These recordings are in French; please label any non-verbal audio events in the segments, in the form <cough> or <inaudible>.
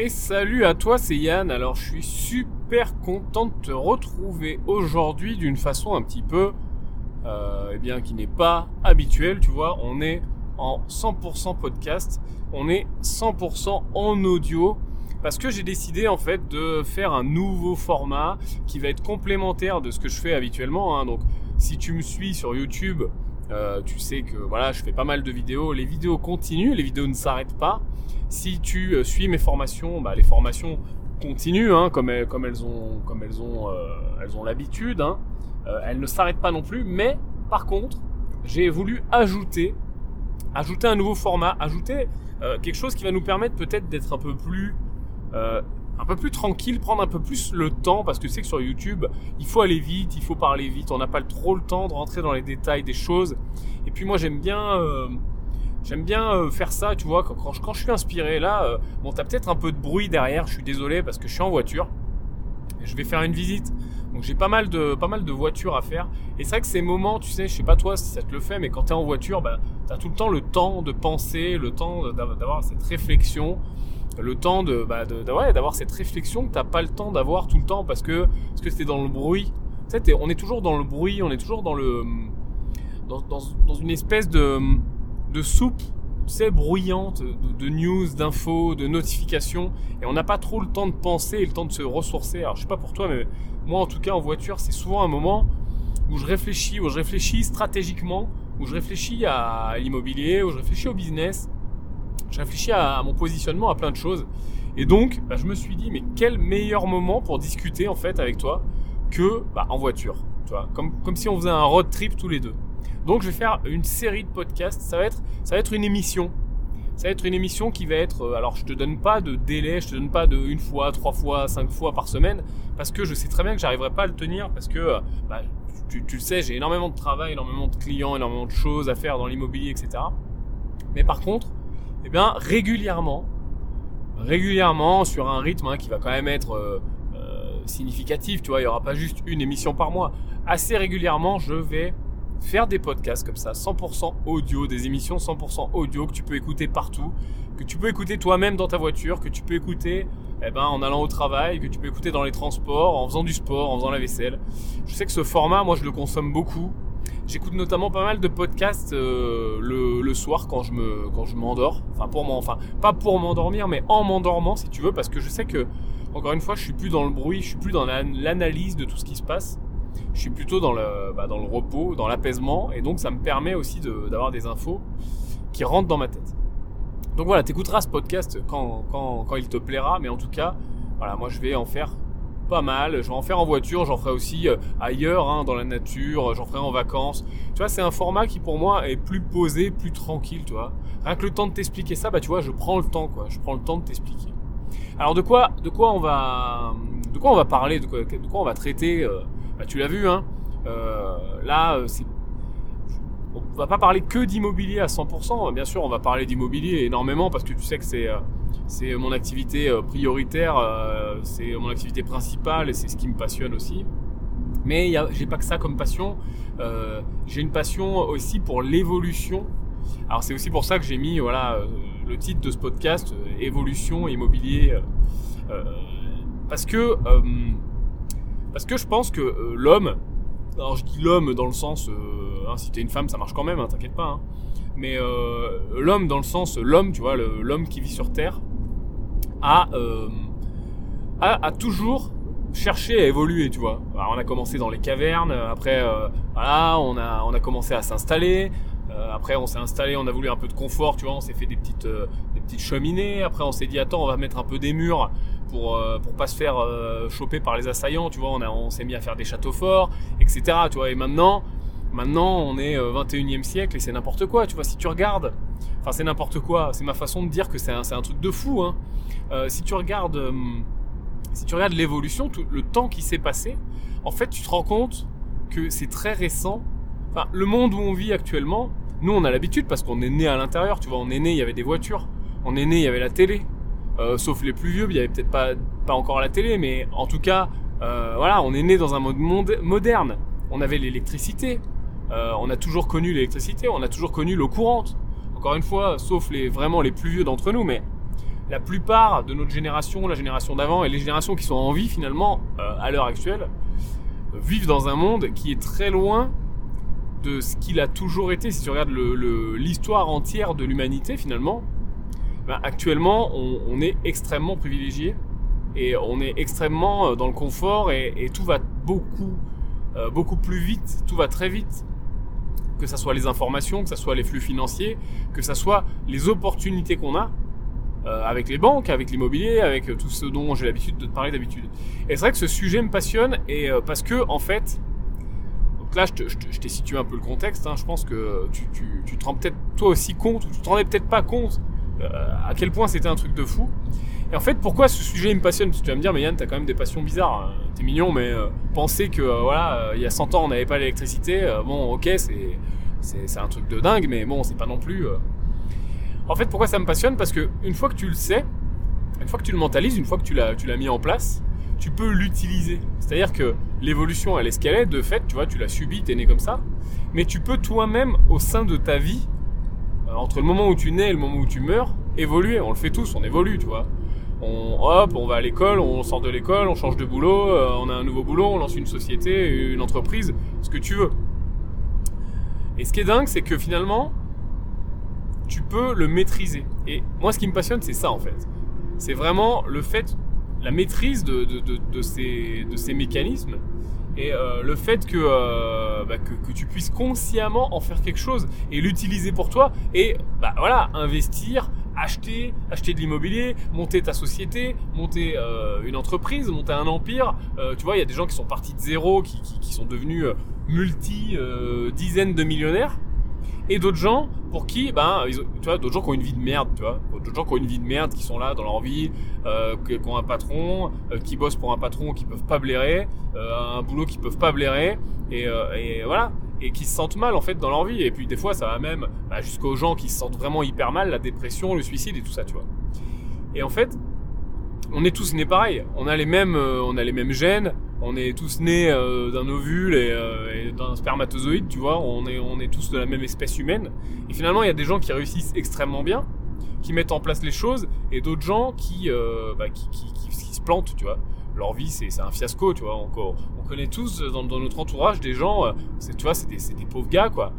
Et salut à toi, c'est Yann. Alors, je suis super content de te retrouver aujourd'hui d'une façon un petit peu, euh, eh bien, qui n'est pas habituelle. Tu vois, on est en 100% podcast, on est 100% en audio parce que j'ai décidé en fait de faire un nouveau format qui va être complémentaire de ce que je fais habituellement. Hein. Donc, si tu me suis sur YouTube, euh, tu sais que voilà, je fais pas mal de vidéos. Les vidéos continuent, les vidéos ne s'arrêtent pas. Si tu euh, suis mes formations, bah, les formations continuent, hein, comme, elles, ont, elles ont, euh, elles ont l'habitude. Hein. elles ne s'arrêtent pas non plus. Mais par contre, j'ai voulu ajouter, ajouter un nouveau format, ajouter quelque chose qui va nous permettre peut-être d'être un peu plus un peu plus tranquille, prendre un peu plus le temps, parce que sais que sur YouTube, il faut aller vite, il faut parler vite, on n'a pas trop le temps de rentrer dans les détails des choses. Et puis moi j'aime bien, euh, j'aime bien euh, faire ça, tu vois, quand, quand, je suis inspiré, là, euh, bon, t'as peut-être un peu de bruit derrière, je suis désolé parce que je suis en voiture, et je vais faire une visite. Donc j'ai pas mal de pas mal de voitures à faire et c'est vrai que ces moments, tu sais, je sais pas toi si ça te le fait, mais quand tu es en voiture, bah, tout le temps le temps de penser, le temps d'avoir cette réflexion le temps de, bah, d'avoir cette réflexion que t'as pas le temps d'avoir tout le temps parce que parce que c'était dans le bruit. On est toujours dans le bruit, on est toujours dans le dans, une espèce de de soupe, tu bruyante de, de news, d'infos, de notifications, et on n'a pas trop le temps de penser et le temps de se ressourcer. Alors je sais pas pour toi, mais moi en tout cas en voiture, c'est souvent un moment où je réfléchis, où je réfléchis stratégiquement, où je réfléchis à l'immobilier, où je réfléchis au business je réfléchis à, mon positionnement, à plein de choses. Et donc, bah, je me suis dit, mais quel meilleur moment pour discuter en fait avec toi que bah, en voiture, tu vois, comme, comme si on faisait un road trip tous les deux. Donc, je vais faire une série de podcasts. Ça va être, ça va être une émission. Ça va être une émission qui va être, euh, alors je te donne pas de délai, je te donne pas de une fois, trois fois, cinq fois par semaine, parce que je sais très bien que j'arriverai pas à le tenir, parce que euh, bah, tu, tu le sais, j'ai énormément de travail, énormément de clients, énormément de choses à faire dans l'immobilier, etc. Mais par contre, eh bien régulièrement, régulièrement sur un rythme hein, qui va quand même être euh, euh, significatif, tu vois, il n'y aura pas juste une émission par mois. Assez régulièrement, je vais faire des podcasts comme ça, 100% audio, des émissions 100% audio que tu peux écouter partout, que tu peux écouter toi-même dans ta voiture, que tu peux écouter eh ben, en allant au travail, que tu peux écouter dans les transports, en faisant du sport, en faisant la vaisselle. Je sais que ce format, moi, je le consomme beaucoup. J'écoute notamment pas mal de podcasts euh, le, soir quand je me quand je m'endors. Enfin pour moi, enfin pas pour m'endormir, mais en m'endormant si tu veux, parce que je sais que encore une fois, je suis plus dans le bruit, je suis plus dans l'analyse de tout ce qui se passe. Je suis plutôt dans le bah, dans le repos, dans l'apaisement, et donc ça me permet aussi d'avoir des infos qui rentrent dans ma tête. Donc voilà, t'écouteras ce podcast quand, quand, quand il te plaira, mais en tout cas, voilà, moi je vais en faire pas mal. Je vais en faire en voiture, j'en ferai aussi euh, ailleurs, hein, dans la nature, j'en ferai en vacances. Tu vois, c'est un format qui pour moi est plus posé, plus tranquille, tu vois. Rien que le temps de t'expliquer ça, bah tu vois, je prends le temps, quoi. Je prends le temps de t'expliquer. Alors de quoi, de quoi on va, de quoi on va parler, de quoi, de quoi on va traiter euh, bah, tu l'as vu, hein. Euh, là, c'est on va pas parler que d'immobilier à 100%. Bien sûr, on va parler d'immobilier énormément parce que tu sais que c'est c'est mon activité euh, prioritaire, euh, c'est mon activité principale et c'est ce qui me passionne aussi. Mais j'ai pas que ça comme passion. Euh, j'ai une passion aussi pour l'évolution. Alors c'est aussi pour ça que j'ai mis voilà le titre de ce podcast évolution immobilier parce que parce que je pense que l'homme alors je dis l'homme dans le sens hein, si t'es une femme ça marche quand même hein, t'inquiète pas hein. mais l'homme dans le sens l'homme tu vois l'homme qui vit sur terre euh, a, a, toujours cherché à évoluer, tu vois. on a commencé dans les cavernes, après, euh, voilà, on a, on a commencé à s'installer. Euh, après, on s'est installé, on a voulu un peu de confort, tu vois. On s'est fait des petites, des petites cheminées. Après, on s'est dit, attends, on va mettre un peu des murs pour, pour pas se faire choper par les assaillants, tu vois. On, a, on s'est mis à faire des châteaux forts, etc. Tu vois. Et maintenant, maintenant, on est 21e siècle et c'est n'importe quoi, tu vois. Si tu regardes, enfin, c'est n'importe quoi. C'est ma façon de dire que c'est un, un, truc de fou, hein. Euh, si tu regardes, euh, si tu regardes l'évolution, le temps qui s'est passé, en fait, tu te rends compte que c'est très récent. Enfin, le monde où on vit actuellement, nous, on a l'habitude parce qu'on est né à l'intérieur. Tu vois, on est né, il y avait des voitures. On est né, il y avait la télé. Euh, sauf les plus vieux, il y avait peut-être pas, encore la télé, mais en tout cas, voilà, on est né dans un monde moderne. On avait l'électricité. on a toujours connu l'électricité. On a toujours connu l'eau courante. Encore une fois, sauf les vraiment les plus vieux d'entre nous, mais la plupart de notre génération, la génération d'avant et les générations qui sont en vie finalement euh, à l'heure actuelle, vivent dans un monde qui est très loin de ce qu'il a toujours été. Si tu regardes l'histoire entière de l'humanité finalement, ben, actuellement on, est extrêmement privilégié et on est extrêmement euh, dans le confort et, tout va beaucoup, euh, beaucoup plus vite, tout va très vite que ce soit les informations, que ce soit les flux financiers, que ce soit les opportunités qu'on a euh, avec les banques, avec l'immobilier, avec tout ce dont j'ai l'habitude de te parler d'habitude. Et c'est vrai que ce sujet me passionne et parce que en fait, donc là je, t'ai situé un peu le contexte. Hein, je pense que tu, tu, te rends peut-être toi aussi compte ou tu te rendais peut-être pas compte à quel point c'était un truc de fou. Et en fait, pourquoi ce sujet me passionne? Parce que tu vas me dire, mais Yann, t'as quand même des passions bizarres. Hein. T'es mignon, mais penser que voilà, il y a 100 ans on n'avait pas l'électricité, bon, ok, c'est un truc de dingue, mais bon, c'est pas non plus. En fait, pourquoi ça me passionne? Parce que une fois que tu le sais, une fois que tu le mentalises, une fois que tu l'as, mis en place, tu peux l'utiliser. C'est-à-dire que l'évolution, elle est ce qu'elle est, de fait, tu vois, tu l'as subi, t'es né comme ça. Mais tu peux toi-même, au sein de ta vie, euh, entre le moment où tu nais et le moment où tu meurs, évoluer. On le fait tous, on évolue, tu vois. On, hop, on va à l'école, on sort de l'école, on change de boulot, euh, on a un nouveau boulot, on lance une société, une entreprise, ce que tu veux. Et ce qui est dingue, c'est que finalement, tu peux le maîtriser. Et moi, ce qui me passionne, c'est ça en fait. C'est vraiment le fait, la maîtrise de ces mécanismes et euh, le fait euh, bah, que, que, tu puisses consciemment en faire quelque chose et l'utiliser pour toi et bah voilà investir acheter acheter de l'immobilier monter ta société monter euh, une entreprise monter un empire. Tu vois il y a des gens qui sont partis de zéro qui, qui, qui sont devenus multi dizaines de millionnaires et d'autres gens pour qui, ben, tu vois, d'autres gens qui ont une vie de merde, tu vois, d'autres gens qui ont une vie de merde, qui sont là dans leur vie, euh, qui ont un patron, euh, qui bossent pour un patron qui peuvent pas blairer, euh, un boulot qui peuvent pas blairer, et, euh, et, voilà, et qui se sentent mal en fait dans leur vie. Et puis des fois, ça va même bah, jusqu'aux gens qui se sentent vraiment hyper mal, la dépression, le suicide et tout ça, tu vois. Et en fait, on est tous nés pareil. On a les mêmes, on a les mêmes gènes. On est tous nés euh, d'un ovule euh, et, d'un spermatozoïde, tu vois. On est, on est tous de la même espèce humaine. Et finalement, il y a des gens qui réussissent extrêmement bien, qui mettent en place les choses, et d'autres gens qui, bah, qui, qui, qui, se plantent, tu vois. Leur vie, c'est un fiasco, tu vois. On, on connaît tous dans, dans, notre entourage des gens, tu vois, c'est des, des pauvres gars, quoi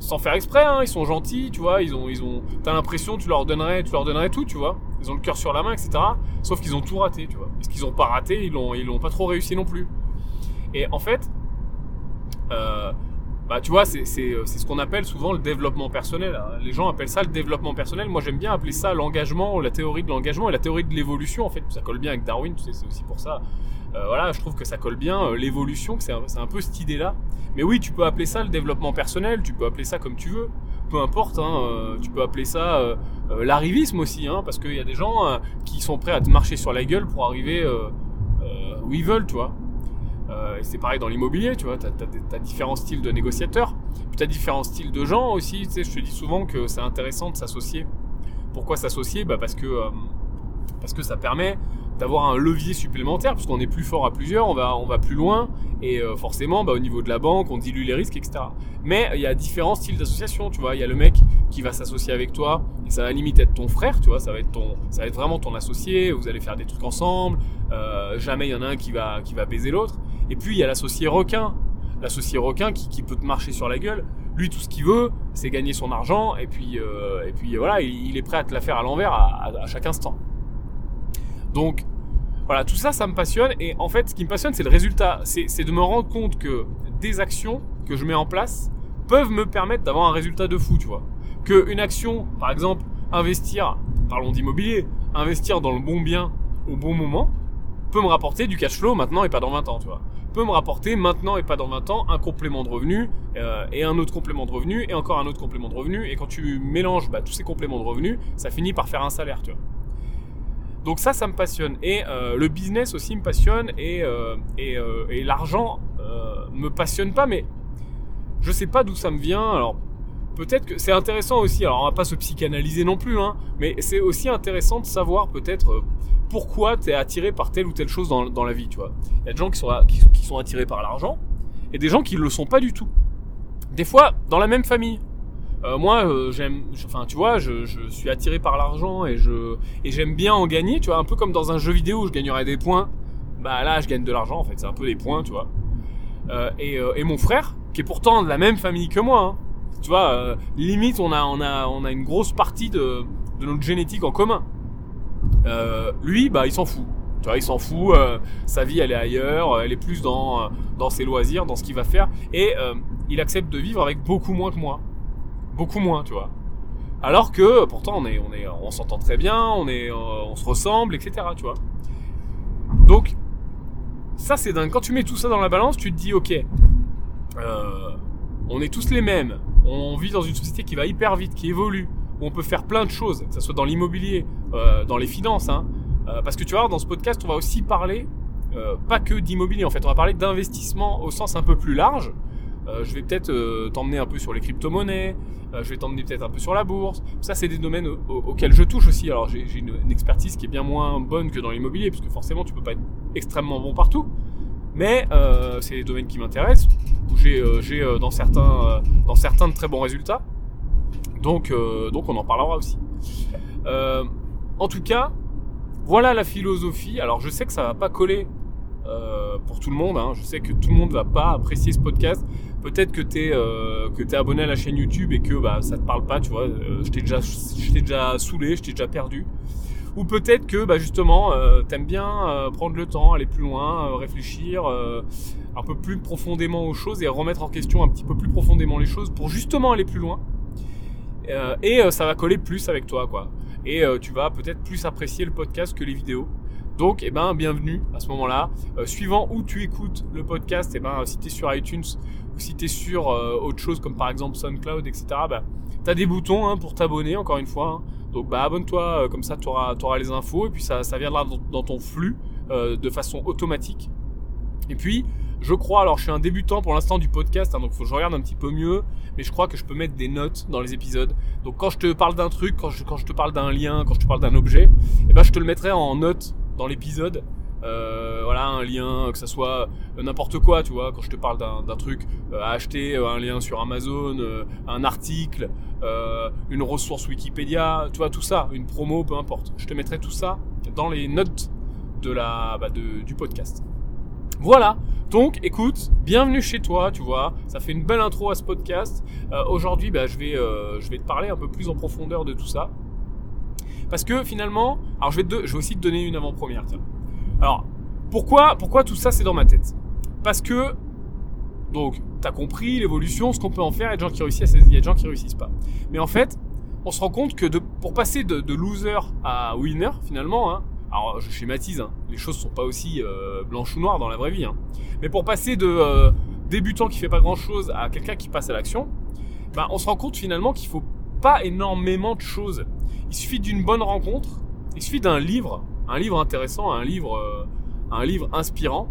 sans faire exprès, hein, ils sont gentils, tu vois, ils ont, ils ont, t'as l'impression tu leur donnerais, tu leur donnerais tout, tu vois, ils ont le cœur sur la main, etc. Sauf qu'ils ont tout raté, tu vois. Ce qu'ils ont pas raté, ils l'ont, ils l'ont pas trop réussi non plus. Et en fait, euh, bah tu vois, c'est, c'est, c'est ce qu'on appelle souvent le développement personnel. Hein. Les gens appellent ça le développement personnel. Moi, j'aime bien appeler ça l'engagement, la théorie de l'engagement et la théorie de l'évolution. En fait, ça colle bien avec Darwin, tu sais, c'est aussi pour ça. Euh, voilà, je trouve que ça colle bien euh, l'évolution, c'est un, un, peu cette idée-là. Mais oui, tu peux appeler ça le développement personnel, tu peux appeler ça comme tu veux, peu importe. Hein, euh, tu peux appeler ça l'arrivisme aussi, hein, parce qu'il y a des gens qui sont prêts à te marcher sur la gueule pour arriver où ils veulent, tu vois. c'est pareil dans l'immobilier, tu vois, tu as, différents styles de négociateurs, tu as différents styles de gens aussi, tu sais, je te dis souvent que c'est intéressant de s'associer. Pourquoi s'associer? Bah Parce parce que ça permet d'avoir un levier supplémentaire, puisqu'on est plus fort à plusieurs, on va, on va plus loin, et euh, forcément, bah, au niveau de la banque, on dilue les risques, etc. Mais il y a différents styles d'association, tu vois. Il y a le mec qui va s'associer avec toi, et ça va limite être ton frère, tu vois. Ça va être ton, ça va être vraiment ton associé. Vous allez faire des trucs ensemble. Euh, jamais il y en a un qui va, qui va baiser l'autre. Et puis il y a l'associé requin, l'associé requin qui, qui peut te marcher sur la gueule. Lui, tout ce qu'il veut, c'est gagner son argent, et puis, euh, et puis voilà, il, est prêt à te la faire à l'envers à, à chaque instant. Donc voilà, tout ça, ça me passionne. Et en fait, ce qui me passionne, c'est le résultat. C'est de me rendre compte que des actions que je mets en place peuvent me permettre d'avoir un résultat de fou, tu vois. Que une action, par exemple, investir, parlons d'immobilier, investir dans le bon bien au bon moment, peut me rapporter du cash flow maintenant et pas dans 20 ans, tu vois. Peut me rapporter maintenant et pas dans 20 ans un complément de revenu euh, et un autre complément de revenu et encore un autre complément de revenu. Et quand tu mélanges bah, tous ces compléments de revenus, ça finit par faire un salaire, tu vois. Donc ça, ça me passionne. Et euh, le business aussi me passionne et, euh, et, euh, l'argent me passionne pas, mais je sais pas d'où ça me vient. Alors peut-être que c'est intéressant aussi. Alors on va pas se psychanalyser non plus, hein, mais c'est aussi intéressant de savoir peut-être pourquoi tu es attiré par telle ou telle chose dans, dans la vie. Tu vois, il y a des gens qui sont, qui, sont attirés par l'argent et des gens qui le sont pas du tout. Des fois, dans la même famille, Euh, moi, euh, j'aime, enfin, tu vois, je, je, suis attiré par l'argent et je et j'aime bien en gagner, tu vois, un peu comme dans un jeu vidéo où je gagnerais des points. Bah là, je gagne de l'argent en fait, c'est un peu des points, tu vois. Euh, et, euh, et, mon frère, qui est pourtant de la même famille que moi, hein, tu vois, euh, limite on a on a on a une grosse partie de de notre génétique en commun. lui, bah, il s'en fout. Tu vois, il s'en fout. sa vie, elle est ailleurs. Elle est plus dans dans ses loisirs, dans ce qu'il va faire, et il accepte de vivre avec beaucoup moins que moi beaucoup moins, tu vois. Alors que pourtant on est, on est, on s'entend très bien, on est, euh, on se ressemble, etc. Tu vois. Donc ça c'est dingue. Quand tu mets tout ça dans la balance, tu te dis ok, euh, on est tous les mêmes. On vit dans une société qui va hyper vite, qui évolue, où on peut faire plein de choses, que ce soit dans l'immobilier, euh, dans les finances. Hein. parce que tu vois, dans ce podcast, on va aussi parler pas que d'immobilier. En fait, on va parler d'investissement au sens un peu plus large. Je vais peut-être t'emmener un peu sur les crypto-monnaies, euh, je vais t'emmener peut-être un peu sur la bourse. Ça, c'est des domaines auxquels je touche aussi. Alors, j'ai une, expertise qui est bien moins bonne que dans l'immobilier, puisque forcément, tu peux pas être extrêmement bon partout. Mais euh, c'est des domaines qui m'intéressent, où j'ai euh, dans certains dans certains de très bons résultats. Donc donc on en parlera aussi. en tout cas, voilà la philosophie. Alors je sais que ça va pas coller pour tout le monde. Hein. Je sais que tout le monde va pas apprécier ce podcast peut-être que tu es, euh, abonné à la chaîne YouTube et que bah, ça te parle pas, tu vois, euh, je t'ai déjà, déjà saoulé, je t'ai déjà perdu. Ou peut-être que bah, justement, euh, t'aimes bien euh, prendre le temps, aller plus loin, réfléchir un peu plus profondément aux choses et remettre en question un petit peu plus profondément les choses pour justement aller plus loin. et ça va coller plus avec toi, quoi. Et tu vas peut-être plus apprécier le podcast que les vidéos. Donc, eh ben, bienvenue à ce moment-là. suivant où tu écoutes le podcast, eh ben, si tu es sur iTunes, si tu es sur euh, autre chose comme par exemple SoundCloud, etc., bah, tu as des boutons hein, pour t'abonner, encore une fois. Hein. Donc bah, abonne-toi, euh, comme ça tu auras, les infos et puis ça, viendra dans, ton flux euh, de façon automatique. Et puis, je crois, alors je suis un débutant pour l'instant du podcast, hein, donc faut que je regarde un petit peu mieux, mais je crois que je peux mettre des notes dans les épisodes. Donc quand je te parle d'un truc, quand je, quand je te parle d'un lien, quand je te parle d'un objet, eh ben, je te le mettrai en note dans l'épisode euh, voilà, un lien, que ça soit n'importe quoi, tu vois, quand je te parle d'un truc euh, à acheter, euh, un lien sur Amazon, un article, une ressource Wikipédia, tu vois, tout ça, une promo, peu importe. Je te mettrai tout ça dans les notes de la, bah, du podcast. Voilà. Donc, écoute, bienvenue chez toi, tu vois. Ça fait une belle intro à ce podcast. Aujourd'hui, bah, je vais, je vais te parler un peu plus en profondeur de tout ça. Parce que finalement, alors je vais, je vais aussi te donner une avant-première. Tiens. Alors, pourquoi, pourquoi tout ça c'est dans ma tête? Parce que, donc, t'as compris l'évolution, ce qu'on peut en faire, il y a des gens qui réussissent, il y a des gens qui réussissent pas. Mais en fait, on se rend compte que pour passer de, de, loser à winner, finalement, hein, alors je schématise, hein, les choses sont pas aussi euh, blanches ou noires dans la vraie vie, hein, mais pour passer de euh, débutant qui fait pas grand chose à quelqu'un qui passe à l'action, bah, on se rend compte finalement qu'il faut pas énormément de choses. Il suffit d'une bonne rencontre, il suffit d'un livre, un livre intéressant, un livre, euh, un livre inspirant.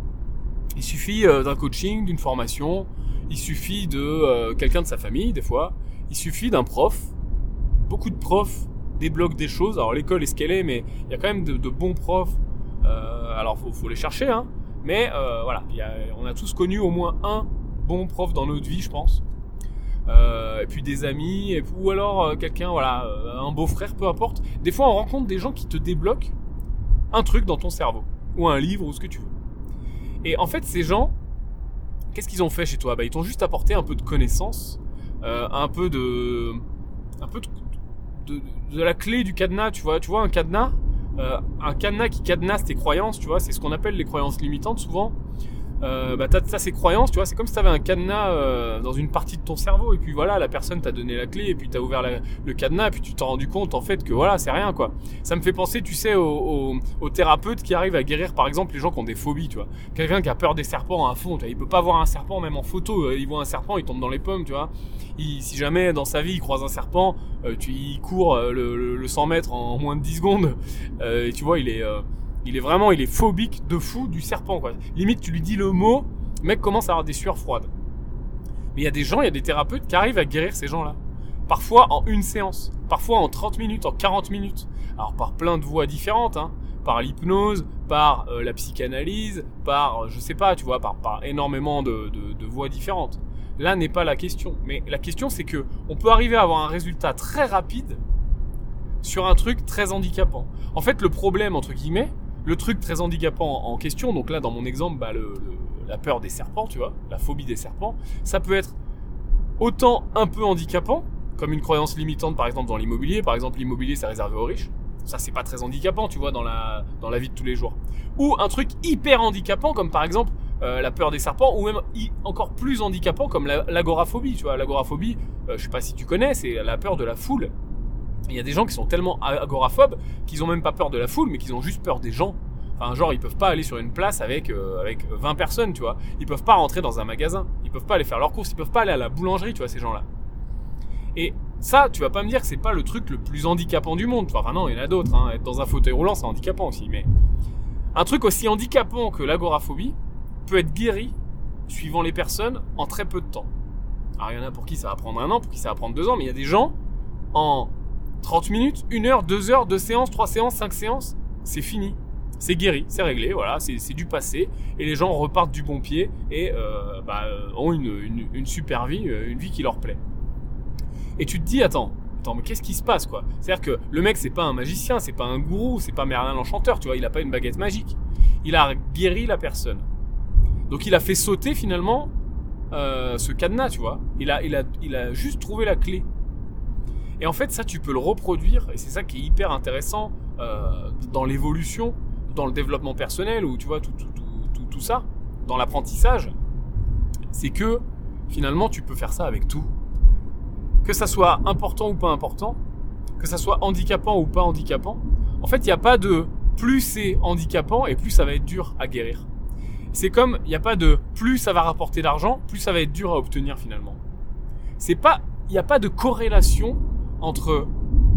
Il suffit euh, d'un coaching, d'une formation, il suffit de euh, quelqu'un de sa famille des fois, il suffit d'un prof. Beaucoup de profs débloquent des choses. Alors l'école est ce qu'elle est, mais il y a quand même de, bons profs. alors faut, faut les chercher, hein. Mais voilà, on a tous connu au moins un bon prof dans notre vie, je pense. et puis des amis, ou alors quelqu'un, voilà, un beau-frère, peu importe. Des fois, on rencontre des gens qui te débloquent un truc dans ton cerveau, ou un livre, ou ce que tu veux. Et en fait, ces gens, qu'est-ce qu'ils ont fait chez toi? Bah, Ils t'ont juste apporté un peu de connaissances, euh, un peu de... un peu de, de, la clé du cadenas, tu vois. Tu vois, un cadenas, euh, un cadenas qui cadenasse tes croyances, tu vois, c'est ce qu'on appelle les croyances limitantes souvent euh, bah t'as ça ces croyances, tu vois, c'est comme si t'avais un cadenas euh, dans une partie de ton cerveau et puis voilà, la personne t'a donné la clé et puis t'as ouvert le cadenas et puis tu t'es rendu compte en fait que voilà, c'est rien quoi. Ça me fait penser, tu sais, aux, thérapeutes qui arrivent à guérir par exemple les gens qui ont des phobies, tu vois. Quelqu'un qui a peur des serpents à fond, tu vois, il peut pas voir un serpent même en photo, euh, il voit un serpent, il tombe dans les pommes, tu vois. si jamais dans sa vie il croise un serpent, tu, il court le, le, 100 mètres en moins de 10 secondes et tu vois, il est il est vraiment, il est phobique de fou du serpent, quoi. Limite, tu lui dis le mot, le mec commence à avoir des sueurs froides. Mais il y a des gens, il y a des thérapeutes qui arrivent à guérir ces gens-là. Parfois en une séance, parfois en 30 minutes, en 40 minutes. Alors par plein de voies différentes, hein. Par l'hypnose, par euh, la psychanalyse, par, euh, je sais pas, tu vois, par, par énormément de, de, voies différentes. là n'est pas la question. Mais la question, c'est que on peut arriver à avoir un résultat très rapide sur un truc très handicapant. En fait, le problème, entre guillemets, le truc très handicapant en question, donc là, dans mon exemple, bah, la peur des serpents, tu vois, la phobie des serpents, ça peut être autant un peu handicapant, comme une croyance limitante, par exemple, dans l'immobilier. Par exemple, l'immobilier, c'est réservé aux riches. Ça, c'est pas très handicapant, tu vois, dans la, la vie de tous les jours. Ou un truc hyper handicapant, comme par exemple euh, la peur des serpents, ou même encore plus handicapant, comme l'agoraphobie. Tu vois, l'agoraphobie, euh, je sais pas si tu connais, c'est la peur de la foule. Il y a des gens qui sont tellement agoraphobes qu'ils ont même pas peur de la foule, mais qu'ils ont juste peur des gens. Enfin, genre, ils peuvent pas aller sur une place avec, euh, avec 20 personnes, tu vois. Ils peuvent pas rentrer dans un magasin. Ils peuvent pas aller faire leurs courses. Ils peuvent pas aller à la boulangerie, tu vois, ces gens-là. Et ça, tu vas pas me dire que c'est pas le truc le plus handicapant du monde. Enfin, non, il y en a d'autres. Hein. Être dans un fauteuil roulant, c'est handicapant aussi. Mais un truc aussi handicapant que l'agoraphobie peut être guéri suivant les personnes en très peu de temps. Alors, il y en a pour qui ça va prendre un an, pour qui ça va prendre deux ans, mais il y a des gens en 30 minutes, 1 heure, 2 heures, 2 séances, 3 séances, 5 séances, c'est fini. C'est guéri, c'est réglé, voilà, c'est du passé. Et les gens repartent du bon pied et euh, bah, ont une, une, super vie, euh, une vie qui leur plaît. Et tu te dis, attends, attends, mais qu'est-ce qui se passe, quoi? C'est-à-dire que le mec, c'est pas un magicien, c'est pas un gourou, c'est pas Merlin l'enchanteur, tu vois, il a pas une baguette magique. Il a guéri la personne. Donc il a fait sauter finalement euh, ce cadenas, tu vois. Il a, il, a, il a juste trouvé la clé. Et en fait, ça, tu peux le reproduire, et c'est ça qui est hyper intéressant euh, dans l'évolution, dans le développement personnel, ou tu vois, tout, tout, tout, tout ça, dans l'apprentissage, c'est que finalement, tu peux faire ça avec tout. Que ça soit important ou pas important, que ça soit handicapant ou pas handicapant, en fait, il n'y a pas de plus c'est handicapant et plus ça va être dur à guérir. C'est comme, il n'y a pas de plus ça va rapporter d'argent, plus ça va être dur à obtenir finalement. C'est pas, il n'y a pas de corrélation entre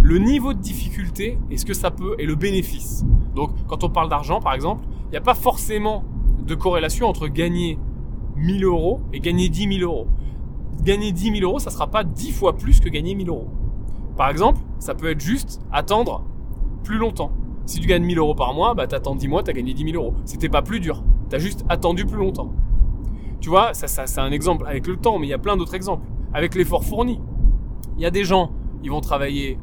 le niveau de difficulté et ce que ça peut et le bénéfice. Donc quand on parle d'argent par exemple, il n'y a pas forcément de corrélation entre gagner 1000 euros et gagner 10 000 euros. Gagner 10 000 euros, ça sera pas 10 fois plus que gagner 1000 euros. Par exemple, ça peut être juste attendre plus longtemps. Si tu gagnes 1000 euros par mois, bah t'attends 10 mois, t'as gagné 10 000 euros. C'était pas plus dur. T'as juste attendu plus longtemps. Tu vois, ça, ça c'est un exemple avec le temps, mais il y a plein d'autres exemples. Avec l'effort fourni. Il y a des gens ils vont travailler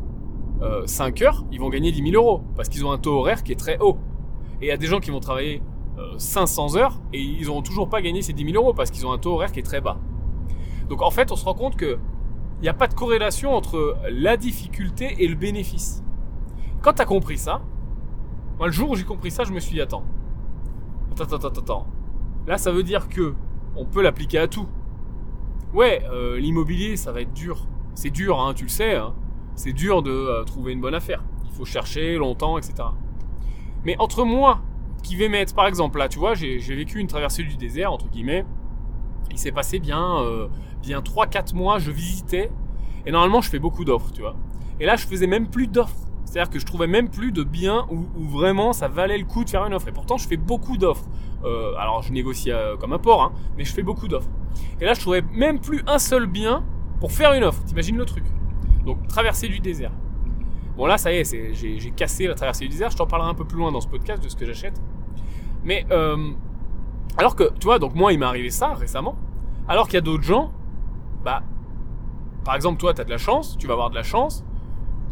5 euh, heures, ils vont gagner 10 000 euros parce qu'ils ont un taux horaire qui est très haut. Et il y a des gens qui vont travailler 500 euh, heures et ils n'auront toujours pas gagné ces 10 000 euros parce qu'ils ont un taux horaire qui est très bas. Donc en fait, on se rend compte que il n'y a pas de corrélation entre la difficulté et le bénéfice. Quand tu as compris ça, moi le jour où j'ai compris ça, je me suis dit attends, attends, attends, attends, attends. Là, ça veut dire que on peut l'appliquer à tout. Ouais, euh, l'immobilier, ça va être dur. C'est dur, hein, tu le sais. Hein. C'est dur de euh, trouver une bonne affaire. Il faut chercher longtemps, etc. Mais entre moi, qui vais mettre, par exemple, là, tu vois, j'ai vécu une traversée du désert, entre guillemets. Il s'est passé bien, euh, bien 3-4 mois, je visitais. Et normalement, je fais beaucoup d'offres, tu vois. Et là, je faisais même plus d'offres. C'est-à-dire que je trouvais même plus de biens où, vraiment ça valait le coup de faire une offre. Et pourtant, je fais beaucoup d'offres. Euh, alors, je négocie comme un port, hein, mais je fais beaucoup d'offres. Et là, je trouvais même plus un seul bien pour faire une offre. T'imagines le truc Donc, traversée du désert. Bon, là, ça y est, j'ai cassé la traversée du désert. Je t'en parlerai un peu plus loin dans ce podcast de ce que j'achète. Mais, euh, alors que, tu vois, donc moi, il m'est arrivé ça récemment. Alors qu'il y a d'autres gens, bah, par exemple, toi, tu as de la chance, tu vas avoir de la chance.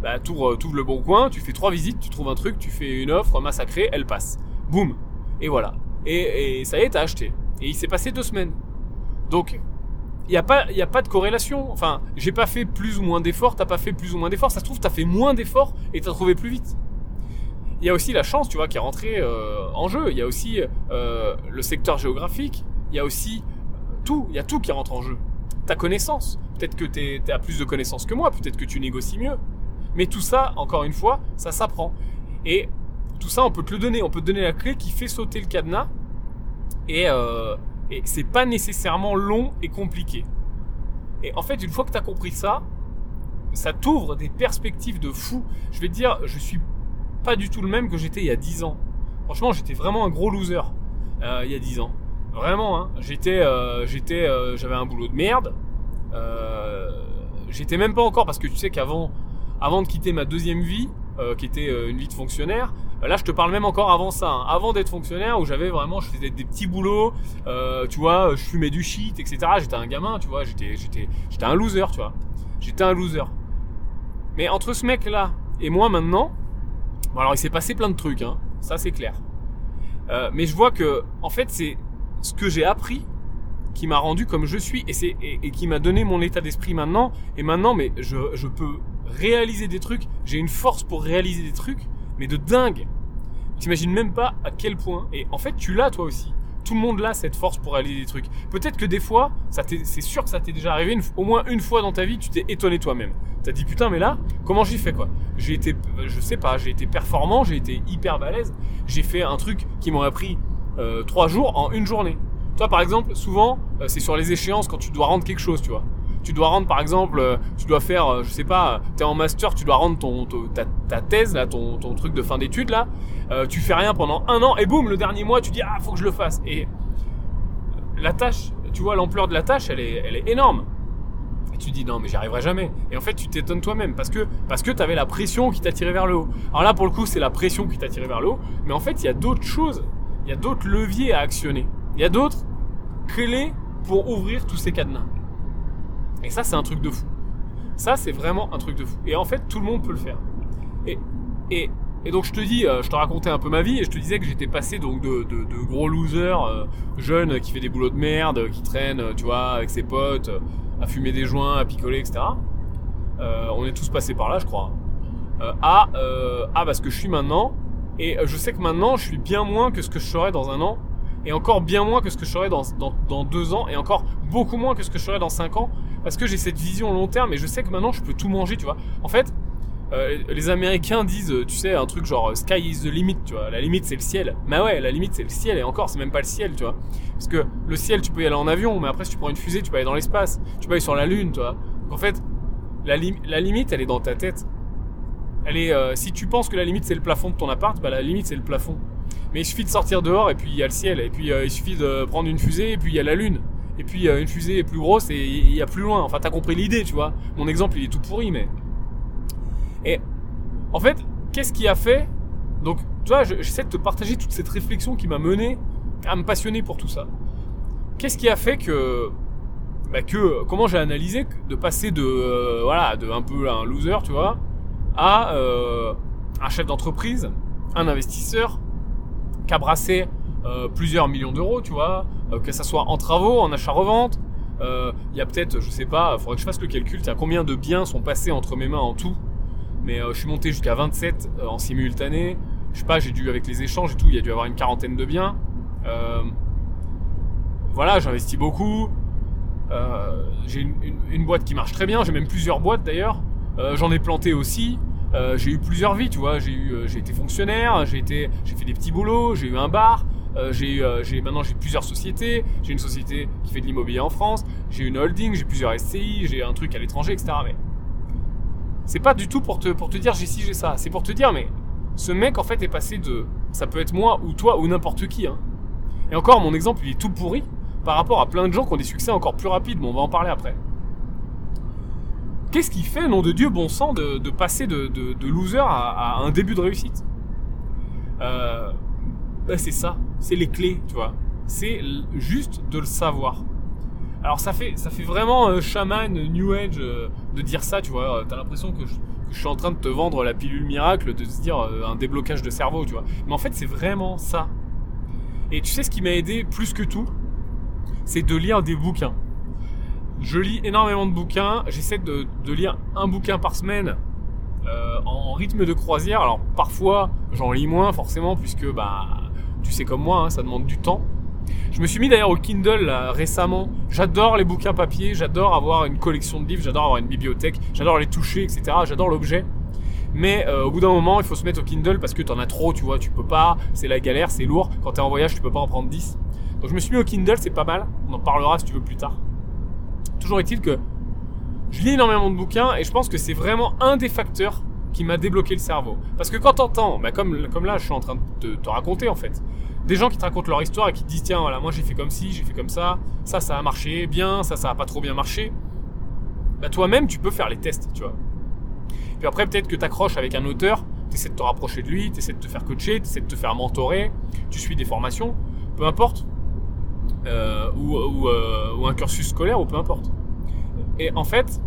Bah, tu ouvres, le bon coin, tu fais trois visites, tu trouves un truc, tu fais une offre massacrée, elle passe. Boum. Et voilà. Et, et ça y est, t'as acheté. Et il s'est passé deux semaines. Donc, il n'y a, pas, a pas de corrélation. Enfin, j'ai pas fait plus ou moins d'efforts, t'as pas fait plus ou moins d'efforts. Ça se trouve, t'as fait moins d'efforts et t'as trouvé plus vite. Il y a aussi la chance, tu vois, qui est rentrée euh, en jeu. Il y a aussi euh, le secteur géographique. Il y a aussi tout. Il y a tout qui rentre en jeu. Ta connaissance. Peut-être que tu as plus de connaissances que moi. Peut-être que tu négocies mieux. Mais tout ça, encore une fois, ça s'apprend. Et tout ça, on peut te le donner. On peut te donner la clé qui fait sauter le cadenas. Et, euh, et c'est pas nécessairement long et compliqué. Et en fait, une fois que tu as compris ça, ça t'ouvre des perspectives de fou. Je vais te dire, je suis pas du tout le même que j'étais il y a 10 ans. Franchement, j'étais vraiment un gros loser euh, il y a 10 ans. Vraiment, hein. J'étais, euh, j'étais, euh, j'avais un boulot de merde. j'étais même pas encore parce que tu sais qu'avant, avant de quitter ma deuxième vie, euh, qui était euh, une vie de fonctionnaire. Euh, là, je te parle même encore avant ça, hein. avant d'être fonctionnaire, où j'avais vraiment, je faisais des petits boulots, tu vois, je fumais du shit, etc. J'étais un gamin, tu vois, j'étais, j'étais, j'étais un loser, tu vois. J'étais un loser. Mais entre ce mec-là et moi maintenant, alors il s'est passé plein de trucs, hein, ça c'est clair. mais je vois que, en fait, c'est ce que j'ai appris qui m'a rendu comme je suis et, c'est, et, qui m'a donné mon état d'esprit maintenant. Et maintenant, mais je, je peux réaliser des trucs. J'ai une force pour réaliser des trucs, mais de dingue. T'imagines même pas à quel point. Et en fait, tu l'as toi aussi. Tout le monde a cette force pour réaliser des trucs. Peut-être que des fois, c'est sûr que ça t'est déjà arrivé au moins une fois dans ta vie, tu t'es étonné toi-même. T'as dit putain, mais là, comment j'y fais quoi? J'ai été, je sais pas, j'ai été performant, j'ai été hyper balèze. J'ai fait un truc qui m'aurait pris euh, trois jours en une journée. Toi, par exemple, souvent, euh, c'est sur les échéances quand tu dois rendre quelque chose, tu vois. Tu dois rendre, par exemple, euh, tu dois faire, euh, je sais pas, t'es en master, tu dois rendre ton, ta, thèse, là, ton, ton truc de fin d'études, là. tu fais rien pendant un an, et boum, le dernier mois, tu dis, ah, faut que je le fasse. Et la tâche, tu vois, l'ampleur de la tâche, elle est, elle est énorme. Et tu dis, non, mais j'y arriverai jamais. Et en fait, tu t'étonnes toi-même, parce que, parce que t'avais la pression qui t'a tiré vers le haut. Alors là, pour le coup, c'est la pression qui t'a tiré vers le haut, mais en fait, il y a d'autres choses, il y a d'autres leviers à actionner. Il y a d'autres clés pour ouvrir tous ces cadenas. Et ça, c'est un truc de fou. Ça, c'est vraiment un truc de fou. Et en fait, tout le monde peut le faire. Et, et, et donc, je te dis, euh, je te racontais un peu ma vie et je te disais que j'étais passé donc de, de, gros loser, euh, jeune qui fait des boulots de merde, qui traîne, tu vois, avec ses potes, à fumer des joints, à picoler, etc. Euh, on est tous passés par là, je crois. à, à parce que je suis maintenant. Et je sais que maintenant, je suis bien moins que ce que je serais dans un an et encore bien moins que ce que je serais dans, dans, dans, deux ans, et encore beaucoup moins que ce que je serais dans cinq ans, parce que j'ai cette vision long terme, et je sais que maintenant je peux tout manger, tu vois. En fait, euh, les Américains disent, tu sais, un truc genre sky is the limit, tu vois. La limite c'est le ciel. Mais ouais, la limite c'est le ciel, et encore c'est même pas le ciel, tu vois. Parce que le ciel, tu peux y aller en avion, mais après si tu prends une fusée, tu peux aller dans l'espace, tu peux aller sur la lune, tu vois. Donc en fait, la, la limite, elle est dans ta tête. Elle est, euh, si tu penses que la limite c'est le plafond de ton appart, bah la limite c'est le plafond. Mais il suffit de sortir dehors et puis il y a le ciel. Et puis euh, il suffit de prendre une fusée et puis il y a la lune. Et puis euh, une fusée est plus grosse et il y a plus loin. Enfin, t'as compris l'idée, tu vois. Mon exemple, il est tout pourri, mais. Et en fait, qu'est-ce qui a fait? Donc, tu vois, j'essaie de te partager toute cette réflexion qui m'a mené à me passionner pour tout ça. Qu'est-ce qui a fait que. Bah, que comment j'ai analysé de passer de euh, voilà de un peu un loser tu vois à un chef d'entreprise un investisseur qu'à brasser euh, plusieurs millions d'euros, tu vois, euh, que ça soit en travaux, en achat-revente. Euh, il y a peut-être, je sais pas, il faudrait que je fasse le calcul, tu combien de biens sont passés entre mes mains en tout. Mais je suis monté jusqu'à 27 en simultané. Je sais pas, j'ai dû, avec les échanges et tout, il y a dû avoir une quarantaine de biens. voilà, j'investis beaucoup. j'ai une, boîte qui marche très bien, j'ai même plusieurs boîtes d'ailleurs. J'en ai planté aussi. Euh, j'ai eu plusieurs vies, tu vois. J'ai euh, été fonctionnaire, j'ai fait des petits boulots, j'ai eu un bar, euh, j'ai, j'ai maintenant j'ai plusieurs sociétés. J'ai une société qui fait de l'immobilier en France, j'ai une holding, j'ai plusieurs SCI, j'ai un truc à l'étranger, etc. Mais c'est pas du tout pour te pour te dire j'ai ci j'ai ça. C'est pour te dire mais ce mec en fait est passé de, ça peut être moi ou toi ou n'importe qui. Hein. Et encore mon exemple il est tout pourri par rapport à plein de gens qui ont des succès encore plus rapides. Mais on va en parler après. Qu'est-ce qui fait, nom de Dieu, bon sang, de, passer de, loser à, un début de réussite? Euh, ben, C'est ça, c'est les clés, tu vois. C'est juste de le savoir. Alors ça fait, ça fait vraiment euh, chaman, new age euh, de dire ça, tu vois. T'as l'impression que je, suis en train de te vendre la pilule miracle, de se dire un déblocage de cerveau, tu vois. Mais en fait, c'est vraiment ça. Et tu sais ce qui m'a aidé plus que tout C'est de lire des bouquins. Je lis énormément de bouquins. J'essaie de, lire un bouquin par semaine euh, en rythme de croisière. Alors parfois, j'en lis moins forcément puisque bah tu sais comme moi, hein, ça demande du temps. Je me suis mis d'ailleurs au Kindle récemment. J'adore les bouquins papier, j'adore avoir une collection de livres, j'adore avoir une bibliothèque, j'adore les toucher, etc. J'adore l'objet. Mais euh, au bout d'un moment, il faut se mettre au Kindle parce que t'en as trop, tu vois, tu peux pas, c'est la galère, c'est lourd. Quand t'es en voyage, tu peux pas en prendre 10. Donc je me suis mis au Kindle, c'est pas mal. On en parlera si tu veux plus tard. Toujours est-il que je lis énormément de bouquins et je pense que c'est vraiment un des facteurs qui m'a débloqué le cerveau. Parce que quand t'entends, bah comme, comme là je suis en train de te, raconter en fait, des gens qui te racontent leur histoire et qui te disent tiens voilà moi j'ai fait comme ci, j'ai fait comme ça, ça ça a marché bien, ça ça a pas trop bien marché, bah toi-même tu peux faire les tests, tu vois. Puis après peut-être que t'accroches avec un auteur tu essaies de te rapprocher de lui, tu essaies de te faire coacher, tu essaies de te faire mentorer, tu suis des formations, peu importe, euh, ou, euh, ou, un cursus scolaire, ou peu importe. Et en fait,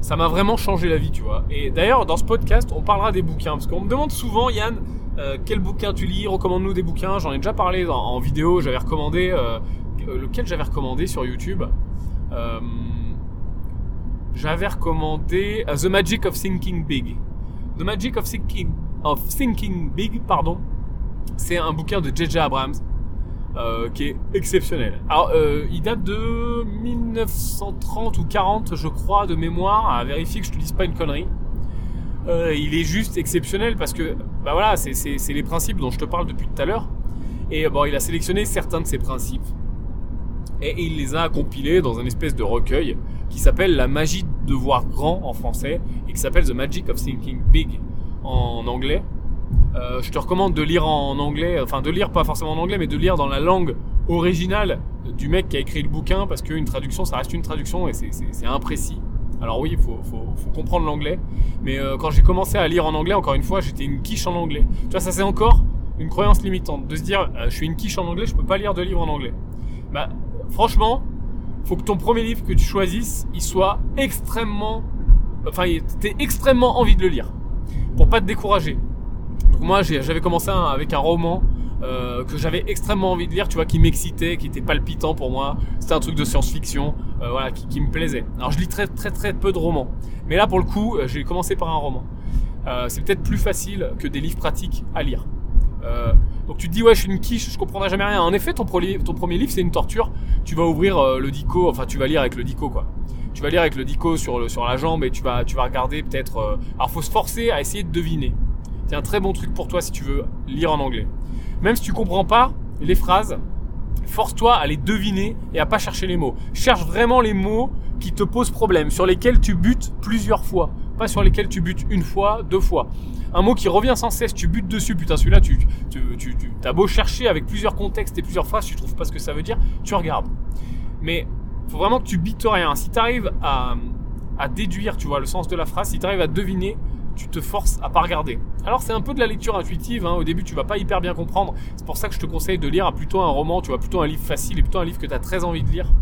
ça m'a vraiment changé la vie, tu vois. Et d'ailleurs, dans ce podcast, on parlera des bouquins, parce qu'on me demande souvent, Yann, euh, quel bouquin tu lis, recommande-nous des bouquins. J'en ai déjà parlé en, vidéo, j'avais recommandé, lequel j'avais recommandé sur YouTube? j'avais recommandé The Magic of Thinking Big. The Magic of Thinking, of Thinking Big, pardon, c'est un bouquin de J.J. Abrams euh, qui est exceptionnel. Alors, euh, il date de 1930 ou 40, je crois, de mémoire, à vérifier que je te dise pas une connerie. Euh, il est juste exceptionnel parce que, bah voilà, c'est les principes dont je te parle depuis tout à l'heure. Et bon, il a sélectionné certains de ces principes et il les a compilés dans un espèce de recueil qui s'appelle La magie de voir grand en français et qui s'appelle The Magic of Thinking Big en anglais. Euh, je te recommande de lire en anglais, enfin de lire pas forcément en anglais, mais de lire dans la langue originale du mec qui a écrit le bouquin, parce qu'une traduction, ça reste une traduction et c'est imprécis. Alors oui, il faut, comprendre l'anglais, mais euh, quand j'ai commencé à lire en anglais, encore une fois, j'étais une quiche en anglais. Tu vois, ça c'est encore une croyance limitante, de se dire, euh, je suis une quiche en anglais, je peux pas lire de livres en anglais. Bah, franchement, faut que ton premier livre que tu choisisses, il soit extrêmement, enfin, t'aies extrêmement envie de le lire, pour pas te décourager. Moi, j'avais commencé avec un roman euh, que j'avais extrêmement envie de lire, tu vois, qui m'excitait, qui était palpitant pour moi. C'était un truc de science-fiction, euh, voilà, qui, me plaisait. Alors je lis très très très peu de romans, mais là pour le coup, euh, j'ai commencé par un roman. c'est peut-être plus facile que des livres pratiques à lire. donc tu te dis ouais, je suis une quiche, je comprendrai jamais rien. En effet, ton, premier livre c'est une torture. Tu vas ouvrir le dico, enfin tu vas lire avec le dico quoi. Tu vas lire avec le dico sur, sur la jambe et tu vas, tu vas regarder peut-être. alors faut se forcer à essayer de deviner. C'est un très bon truc pour toi si tu veux lire en anglais. Même si tu comprends pas les phrases, force-toi à les deviner et à pas chercher les mots. Cherche vraiment les mots qui te posent problème, sur lesquels tu butes plusieurs fois, pas sur lesquels tu butes une fois, deux fois. Un mot qui revient sans cesse, tu butes dessus, putain celui-là, tu, tu, tu, as beau chercher avec plusieurs contextes et plusieurs phrases, tu trouves pas ce que ça veut dire, tu regardes. Mais faut vraiment que tu bites rien. Si tu arrives à, à déduire, tu vois, le sens de la phrase, si tu arrives à deviner, tu te forces à pas regarder. Alors c'est un peu de la lecture intuitive, hein. au début tu vas pas hyper bien comprendre, c'est pour ça que je te conseille de lire plutôt un roman, tu vois, plutôt un livre facile et plutôt un livre que tu as très envie de lire.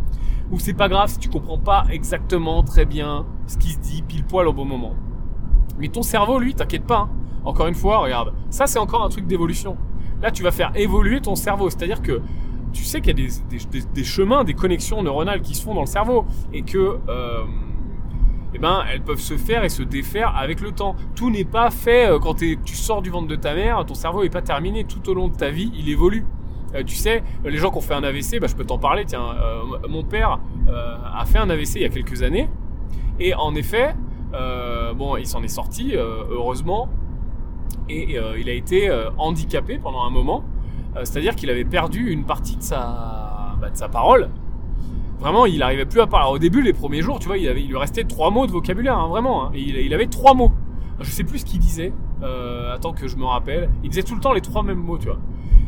Ou c'est pas grave si tu comprends pas exactement très bien ce qui se dit pile poil au bon moment. Mais ton cerveau, lui, t'inquiète pas. Hein. Encore une fois, regarde, ça c'est encore un truc d'évolution. Là tu vas faire évoluer ton cerveau, c'est-à-dire que tu sais qu'il y a des, chemins, des connexions neuronales qui se font dans le cerveau et que... Euh, eh ben, elles peuvent se faire et se défaire avec le temps. Tout n'est pas fait euh, quand tu sors du ventre de ta mère, ton cerveau n'est pas terminé tout au long de ta vie, il évolue. Euh, tu sais, les gens qui ont fait un AVC, bah, je peux t'en parler. Tiens, euh, mon père a fait un AVC il y a quelques années, et en effet, bon, il s'en est sorti heureusement, et il a été handicapé pendant un moment. C'est-à-dire qu'il avait perdu une partie de sa, bah, de sa parole Vraiment, il arrivait plus à parler. au début, les premiers jours, tu vois, il, avait, lui restait trois mots de vocabulaire, hein, vraiment. Hein. il, il, avait trois mots. Je sais plus ce qu'il disait. Euh, attends que je me rappelle. Il disait tout le temps les trois mêmes mots, tu vois.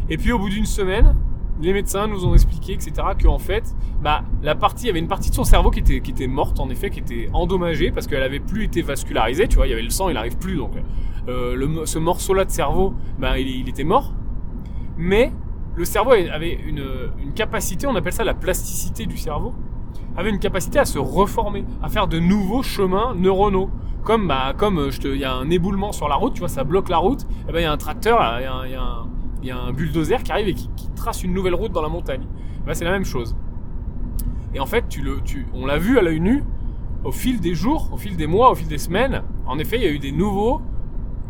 Et puis au bout d'une semaine, les médecins nous ont expliqué, etc., qu'en fait, bah, la partie, il y avait une partie de son cerveau qui était, qui était morte, en effet, qui était endommagée parce qu'elle avait plus été vascularisée, tu vois, il y avait le sang, il arrive plus, donc euh, ce morceau-là de cerveau, bah, il était mort. Mais le cerveau avait une, capacité, on appelle ça la plasticité du cerveau, avait une capacité à se reformer, à faire de nouveaux chemins neuronaux. Comme, bah, comme euh, il y a un éboulement sur la route, tu vois, ça bloque la route, et eh ben il y a un tracteur, il y, a un, bulldozer qui arrive et qui, trace une nouvelle route dans la montagne. Ben, c'est la même chose. Et en fait, tu le, tu, on l'a vu à l'œil nu, au fil des jours, au fil des mois, au fil des semaines, en effet, il y a eu des nouveaux,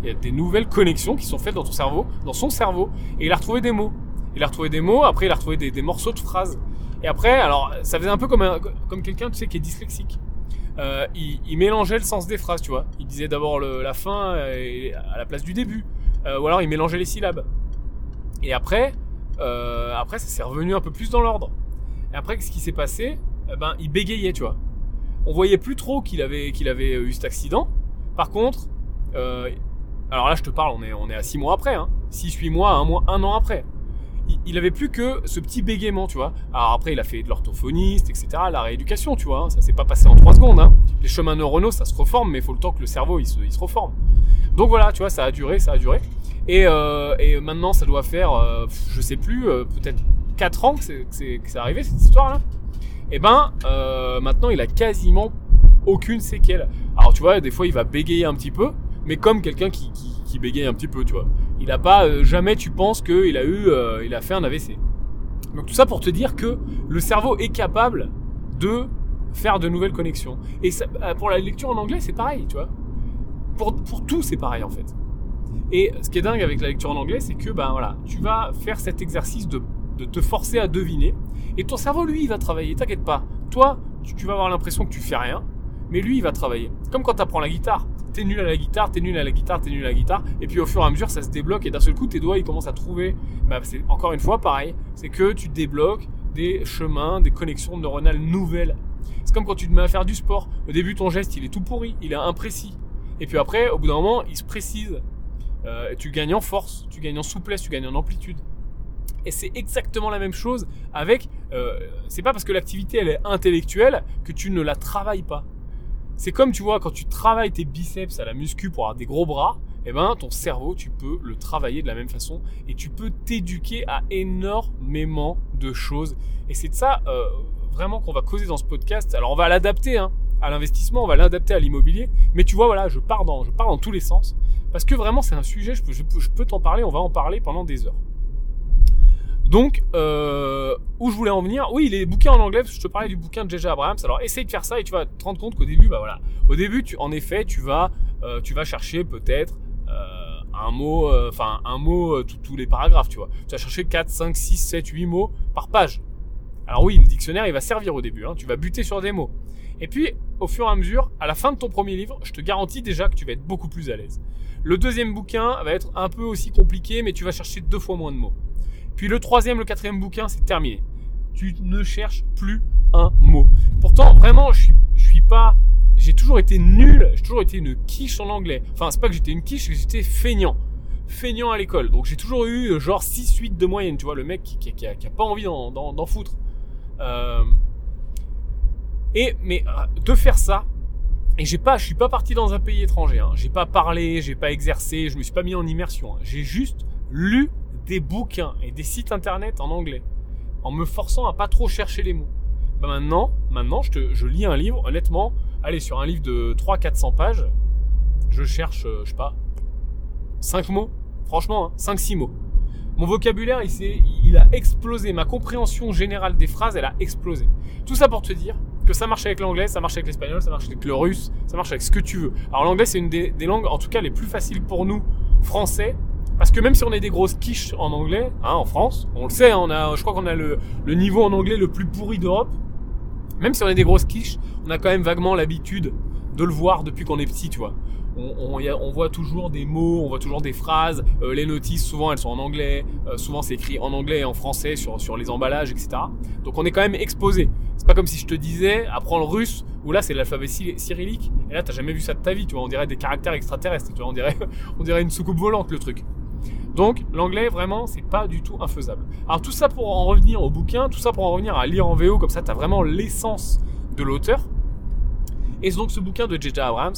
il y a des nouvelles connexions qui sont faites dans ton cerveau, dans son cerveau, et il a retrouvé des mots. Il a retrouvé des mots, après il a retrouvé des, morceaux de phrases. Et après, alors, ça faisait un peu comme, comme quelqu'un, tu sais, qui est dyslexique. Euh, il, mélangeait le sens des phrases, tu vois. Il disait d'abord la fin à la place du début. Euh, ou alors il mélangeait les syllabes. Et après, euh, après ça s'est revenu un peu plus dans l'ordre. Et après, ce qui s'est passé, eh ben, il bégayait, tu vois. On voyait plus trop qu'il avait, qu'il avait eu cet accident. Par contre, alors là, je te parle, on est, on est à 6 mois après, hein. 6-8 mois, un mois, un an après il avait plus que ce petit bégaiement, tu vois. Alors après, il a fait de l'orthophoniste, etc., la rééducation, tu vois. Hein. Ça s'est pas passé en 3 secondes. Hein. Les chemins neuronaux, ça se reforme, mais il faut le temps que le cerveau, il se, reforme. Donc voilà, tu vois, ça a duré, ça a duré. Et, euh, maintenant, ça doit faire, euh, je sais plus, euh, peut-être 4 ans que c'est, arrivé cette histoire-là. Et ben, euh, maintenant, il a quasiment aucune séquelle. Alors tu vois, des fois, il va bégayer un petit peu, mais comme quelqu'un qui, qui bégaye un petit peu, tu vois. Il a pas, euh, jamais tu penses qu'il a eu, euh, il a fait un AVC. Donc tout ça pour te dire que le cerveau est capable de faire de nouvelles connexions. Et ça, euh, pour la lecture en anglais, c'est pareil, tu vois. Pour, pour tout, c'est pareil en fait. Et ce qui est dingue avec la lecture en anglais, c'est que ben voilà, tu vas faire cet exercice de, de te forcer à deviner, et ton cerveau, lui, il va travailler. T'inquiète pas. Toi, tu, tu vas avoir l'impression que tu fais rien, mais lui, il va travailler. Comme quand tu apprends la guitare. T'es nul à la guitare, t'es nul à la guitare, t'es nul à la guitare, et puis au fur et à mesure, ça se débloque, et d'un seul coup, tes doigts, ils commencent à trouver. Bah, c'est encore une fois pareil. C'est que tu débloques des chemins, des connexions neuronales nouvelles. C'est comme quand tu te mets à faire du sport. Au début, ton geste, il est tout pourri, il est imprécis. Et puis après, au bout d'un moment, il se précise. Euh, tu gagnes en force, tu gagnes en souplesse, tu gagnes en amplitude. Et c'est exactement la même chose avec. Euh, c'est pas parce que l'activité elle est intellectuelle que tu ne la travailles pas. C'est comme tu vois quand tu travailles tes biceps à la muscu pour avoir des gros bras, eh ben ton cerveau tu peux le travailler de la même façon et tu peux t'éduquer à énormément de choses. Et c'est de ça euh, vraiment qu'on va causer dans ce podcast. Alors on va l'adapter hein, à l'investissement, on va l'adapter à l'immobilier, mais tu vois voilà, je pars dans, je pars dans tous les sens parce que vraiment c'est un sujet, je peux, t'en parler, on va en parler pendant des heures. Donc, euh, où je voulais en venir Oui, les bouquins en anglais, je te parlais du bouquin de J.J. Abrams. Alors, essaye de faire ça et tu vas te rendre compte qu'au début, bah voilà, au début, en effet, tu vas, euh, tu vas chercher peut-être euh, un mot, enfin un mot tous- tous les paragraphes, tu vois. Tu vas chercher 4, 5, 6, 7, 8 mots par page. Alors oui, le dictionnaire, il va servir au début. Hein, tu vas buter sur des mots. Et puis, au fur et à mesure, à la fin de ton premier livre, je te garantis déjà que tu vas être beaucoup plus à l'aise. Le deuxième bouquin va être un peu aussi compliqué, mais tu vas chercher deux fois moins de mots. Puis le troisième, le quatrième bouquin, c'est terminé. Tu ne cherches plus un mot. Pourtant, vraiment, je suis, je suis pas. J'ai toujours été nul. J'ai toujours été une quiche en anglais. Enfin, c'est pas que j'étais une quiche, j'étais feignant. Feignant à l'école. Donc j'ai toujours eu euh, genre 6-8 de moyenne. Tu vois, le mec qui, a, pas envie d'en foutre. Euh, et mais euh, de faire ça, et j'ai pas, je suis pas parti dans un pays étranger. Hein. J'ai pas parlé, j'ai pas exercé, je me suis pas mis en immersion. hein. J'ai juste lu des bouquins et des sites internet en anglais, en me forçant à pas trop chercher les mots. Bah maintenant, maintenant, je, te, je lis un livre. Honnêtement, allez sur un livre de 300-400 pages, je cherche, euh, je sais pas, 5 mots. Franchement, hein, 5-6 mots. Mon vocabulaire, il, il a explosé. Ma compréhension générale des phrases, elle a explosé. Tout ça pour te dire que ça marche avec l'anglais, ça marche avec l'espagnol, ça marche avec le russe, ça marche avec ce que tu veux. Alors l'anglais, c'est une des langues, en tout cas, les plus faciles pour nous, français. Parce que même si on est des grosses quiches en anglais, hein, en France, on le sait, hein, on a, je crois qu'on a le, niveau en anglais le plus pourri d'Europe. Même si on est des grosses quiches, on a quand même vaguement l'habitude de le voir depuis qu'on est petit, tu vois. On, voit toujours des mots, on voit toujours des phrases. Euh, les notices, souvent, elles sont en anglais. Euh, souvent, c'est écrit en anglais et en français sur, sur les emballages, etc. Donc, on est quand même exposé. C'est pas comme si je te disais, apprends le russe, où là, c'est l'alphabet cy- cyrillique. Et là, t'as jamais vu ça de ta vie, tu vois. On dirait des caractères extraterrestres, tu vois. On dirait, <laughs> on dirait une soucoupe volante, le truc. Donc, l'anglais, vraiment, c'est pas du tout infaisable. Alors, tout ça pour en revenir au bouquin, tout ça pour en revenir à lire en VO, comme ça, t'as vraiment l'essence de l'auteur. Et donc ce bouquin de J.J. Abrams.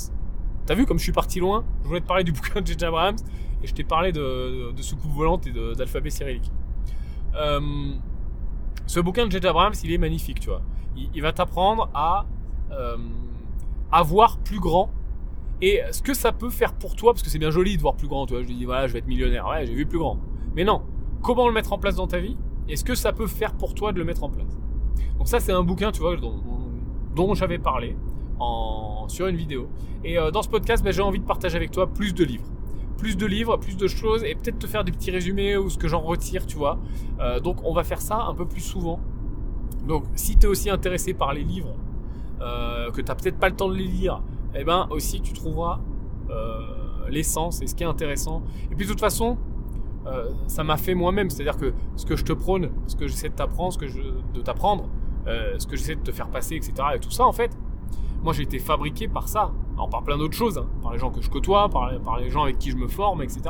T'as vu comme je suis parti loin? Je voulais te parler du <laughs> bouquin de J.J. Abrams et je t'ai parlé de, de, de soucoupe volante et d'alphabet cyrillique. Euh, ce bouquin de J.J. Abrams, il est magnifique, tu vois. Il, il va t'apprendre à, euh, à voir plus grand et ce que ça peut faire pour toi, parce que c'est bien joli de voir plus grand, tu vois. Je dis, voilà, je vais être millionnaire. Ouais, j'ai vu plus grand. Mais non, comment le mettre en place dans ta vie et ce que ça peut faire pour toi de le mettre en place? Donc ça, c'est un bouquin, tu vois, dont, j'avais parlé en, sur une vidéo. Et euh, dans ce podcast, bah, j'ai envie de partager avec toi plus de livres. Plus de livres, plus de choses, et peut-être te faire des petits résumés ou ce que j'en retire, tu vois. Euh, donc on va faire ça un peu plus souvent. Donc si tu es aussi intéressé par les livres, euh, que tu n'as peut-être pas le temps de les lire, eh ben aussi tu trouveras euh, l'essence et ce qui est intéressant. Et puis de toute façon, euh, ça m'a fait moi-même, c'est-à-dire que ce que je te prône, ce que j'essaie de t'apprendre, ce que je, de t'apprendre, euh, ce que j'essaie de te faire passer, etc. Et tout ça, en fait, moi j'ai été fabriqué par ça, alors par plein d'autres choses, hein, par les gens que je côtoie, par, les gens avec qui je me forme, etc.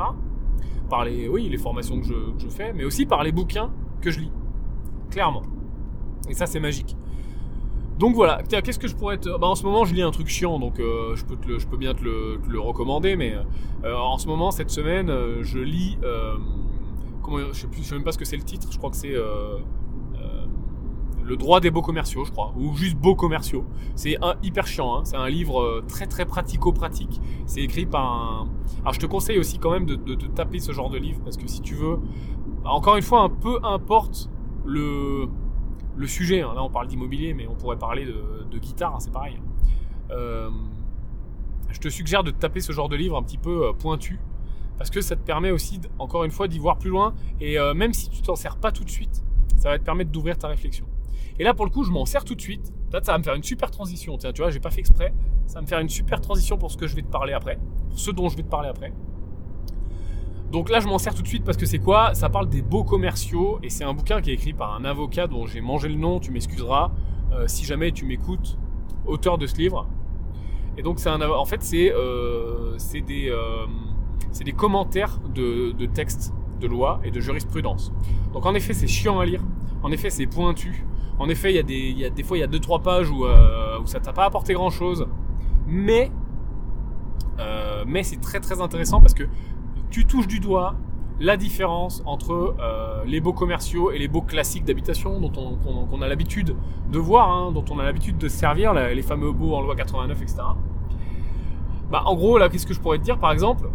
Par les, oui, les formations que je fais, mais aussi par les bouquins que je lis, clairement. Et ça c'est magique. Donc voilà, qu'est-ce que je pourrais te... Bah, en ce moment, je lis un truc chiant, donc euh, je, peux bien te le, recommander, mais euh, en ce moment, cette semaine, euh, je lis... comment, je sais, sais même pas ce que c'est le titre, je crois que c'est... le droit des beaux commerciaux, je crois, ou juste beaux commerciaux. C'est un, hyper chiant, hein. c'est un livre très très pratico-pratique. C'est écrit par un... Alors je te conseille aussi quand même de, de, de taper ce genre de livre, parce que si tu veux... bah, encore une fois, un peu importe le le sujet. hein. Là, on parle d'immobilier, mais on pourrait parler de, guitare, hein, c'est pareil. Euh, je te suggère de taper ce genre de livre un petit peu euh, pointu, parce que ça te permet aussi, encore une fois, d'y voir plus loin. Et euh, même si tu t'en sers pas tout de suite, ça va te permettre d'ouvrir ta réflexion. Et là, pour le coup, je m'en sers tout de suite. Peut-être ça va me faire une super transition. Tiens, tu vois, j'ai pas fait exprès. Ça va me faire une super transition pour ce que je vais te parler après, pour ce dont je vais te parler après. Donc là, je m'en sers tout de suite parce que c'est quoi? Ça parle des beaux commerciaux et c'est un bouquin qui est écrit par un avocat dont j'ai mangé le nom, tu m'excuseras euh, si jamais tu m'écoutes, auteur de ce livre. Et donc un, en fait c'est euh, des euh, des commentaires de, de textes de loi et de jurisprudence. Donc en effet c'est chiant à lire, en effet c'est pointu, en effet il y a des y a des fois il y a deux trois pages où euh, où ça t'a pas apporté grand chose, mais euh, mais c'est très très intéressant parce que tu touches du doigt la différence entre euh, les beaux commerciaux et les beaux classiques d'habitation dont on, a l'habitude de voir, hein, dont on a l'habitude de se servir, les fameux beaux en loi 89, etc. Bah, en gros, là, qu'est-ce que je pourrais te dire? Par exemple,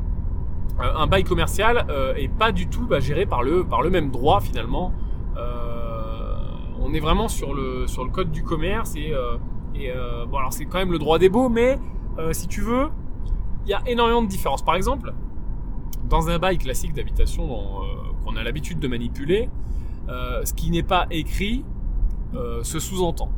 euh, un bail commercial euh, est pas du tout bah, géré par le, par le même droit finalement. Euh, on est vraiment sur le, sur le code du commerce et, c'est quand même le droit des beaux, mais si tu veux, il y a énormément de différences. Par exemple, dans un bail classique d'habitation euh, qu'on a l'habitude de manipuler, euh, ce qui n'est pas écrit euh, se sous-entend.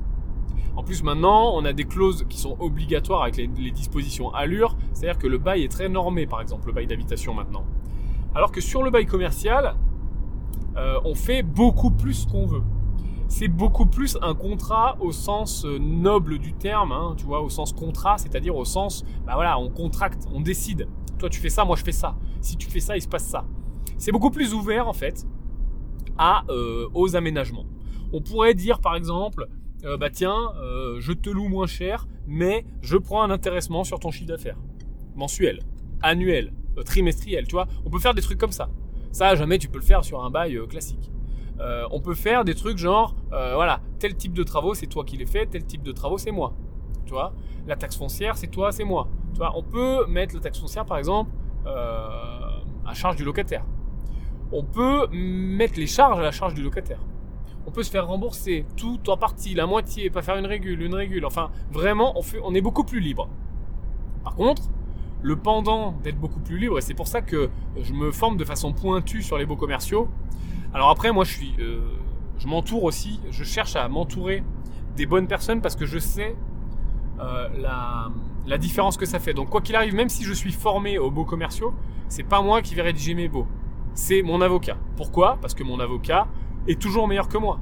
En plus, maintenant, on a des clauses qui sont obligatoires avec les, dispositions allure, c'est-à-dire que le bail est très normé, par exemple, le bail d'habitation maintenant. Alors que sur le bail commercial, on fait beaucoup plus qu'on veut. C'est beaucoup plus un contrat au sens noble du terme, hein, tu vois, au sens contrat, c'est-à-dire au sens, bah voilà, on contracte, on décide. Toi, tu fais ça, moi, je fais ça. Si tu fais ça, il se passe ça. C'est beaucoup plus ouvert, en fait, à, euh, aux aménagements. On pourrait dire, par exemple, euh, bah tiens, euh, je te loue moins cher, mais je prends un intéressement sur ton chiffre d'affaires. Mensuel, annuel, trimestriel, tu vois. On peut faire des trucs comme ça. Ça, jamais tu peux le faire sur un bail classique. On peut faire des trucs genre, voilà, tel type de travaux, c'est toi qui les fais, tel type de travaux, c'est moi. Tu vois, la taxe foncière, c'est toi, c'est moi. On peut mettre la taxe foncière, par exemple, euh, à charge du locataire. On peut mettre les charges à la charge du locataire. On peut se faire rembourser tout en partie, la moitié, pas faire une régule, une régule. Enfin, vraiment, on, est beaucoup plus libre. Par contre, le pendant d'être beaucoup plus libre, et c'est pour ça que je me forme de façon pointue sur les beaux commerciaux. Alors après, moi, je suis, euh, m'entoure aussi, je cherche à m'entourer des bonnes personnes parce que je sais euh, la, la différence que ça fait. Donc quoi qu'il arrive, même si je suis formé aux beaux commerciaux, c'est pas moi qui vais rédiger mes beaux, c'est mon avocat. Pourquoi? Parce que mon avocat est toujours meilleur que moi.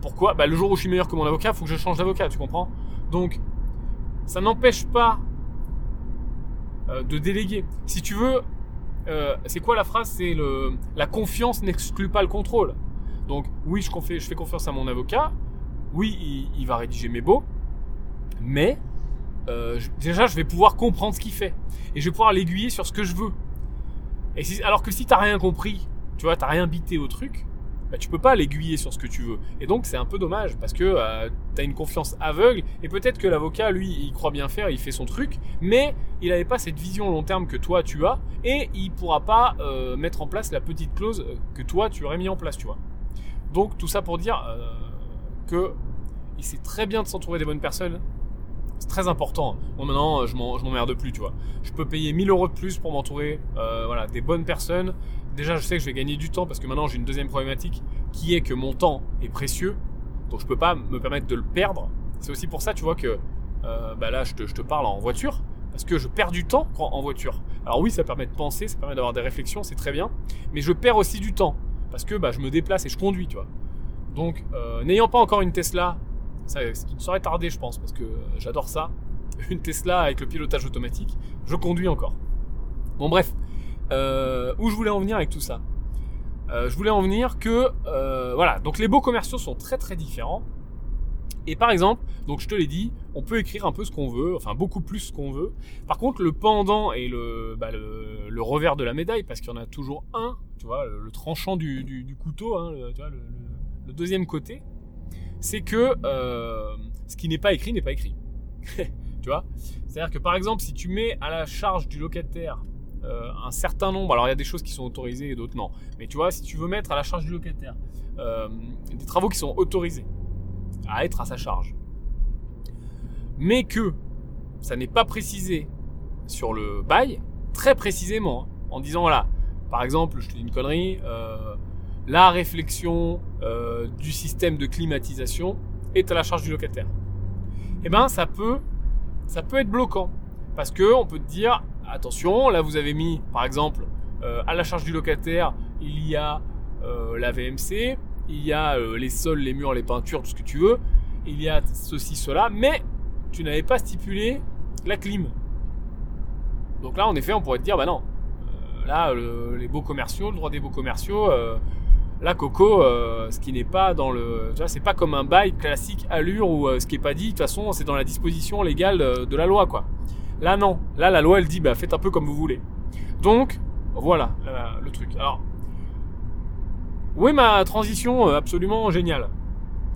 Pourquoi? Bah, Le jour où je suis meilleur que mon avocat, il faut que je change d'avocat, tu comprends? Donc, ça n'empêche pas euh, de déléguer. Si tu veux, euh, c'est quoi la phrase? C'est la confiance n'exclut pas le contrôle. Donc oui, je, je fais confiance à mon avocat. Oui, il va rédiger mes beaux, mais euh, déjà, je vais pouvoir comprendre ce qu'il fait et je vais pouvoir l'aiguiller sur ce que je veux. Et si- alors que si t'as rien compris, tu vois, t'as rien bité au truc, bah, tu peux pas l'aiguiller sur ce que tu veux. Et donc c'est un peu dommage parce que euh, t'as une confiance aveugle et peut-être que l'avocat, lui, il croit bien faire, il fait son truc, mais il n'avait pas cette vision long terme que toi tu as et il pourra pas euh, mettre en place la petite clause que toi tu aurais mis en place, tu vois. Donc tout ça pour dire euh, que il c'est très bien de s'entourer des bonnes personnes. C'est très important. Bon, maintenant, euh, je m'emmerde plus, tu vois. Je peux payer 1000 euros de plus pour m'entourer euh, voilà, des bonnes personnes. Déjà, je sais que je vais gagner du temps parce que maintenant, j'ai une deuxième problématique qui est que mon temps est précieux. Donc, je peux pas me permettre de le perdre. C'est aussi pour ça, tu vois, que euh, bah là, je te, je te parle en voiture. Parce que je perds du temps en voiture. Alors oui, ça permet de penser, ça permet d'avoir des réflexions, c'est très bien. Mais je perds aussi du temps. Parce que bah, je me déplace et je conduis, tu vois. Donc, n'ayant pas encore une Tesla, ça, ça ne saurait tarder, je pense, parce que euh, j'adore ça. <laughs> Une Tesla avec le pilotage automatique, je conduis encore. Bon, bref, euh, où je voulais en venir avec tout ça? Euh, Je voulais en venir que, voilà, donc les beaux commerciaux sont très très différents. Et par exemple, donc je te l'ai dit, on peut écrire un peu ce qu'on veut, enfin beaucoup plus ce qu'on veut. Par contre, le pendant et le, bah, le, revers de la médaille, parce qu'il y en a toujours un, tu vois, le, tranchant du, couteau, hein, tu vois, le, deuxième côté, c'est que euh, ce qui n'est pas écrit n'est pas écrit. <laughs> tu vois? C'est-à-dire que par exemple, si tu mets à la charge du locataire euh, un certain nombre, alors il y a des choses qui sont autorisées et d'autres non, mais tu vois, si tu veux mettre à la charge du locataire euh, des travaux qui sont autorisés, à être à sa charge. Mais que ça n'est pas précisé sur le bail, très précisément, hein, en disant voilà, par exemple, je te dis une connerie, la réflexion euh, du système de climatisation est à la charge du locataire. Eh ben, ça peut, ça peut être bloquant parce que on peut te dire attention, là vous avez mis, par exemple, euh, à la charge du locataire, il y a la VMC, il y a euh, les sols, les murs, les peintures, tout ce que tu veux, il y a ceci, cela, mais tu n'avais pas stipulé la clim. Donc là, en effet, on pourrait te dire, bah non, euh, là, les beaux commerciaux, le droit des beaux commerciaux, euh, là, Coco, ce qui n'est pas dans le. C'est pas comme un bail classique allure où ce qui n'est pas dit, de toute façon, c'est dans la disposition légale de, la loi, quoi. Là, non. Là, la loi, elle dit, bah faites un peu comme vous voulez. Donc, voilà le truc. Alors, oui, ma transition euh, absolument géniale?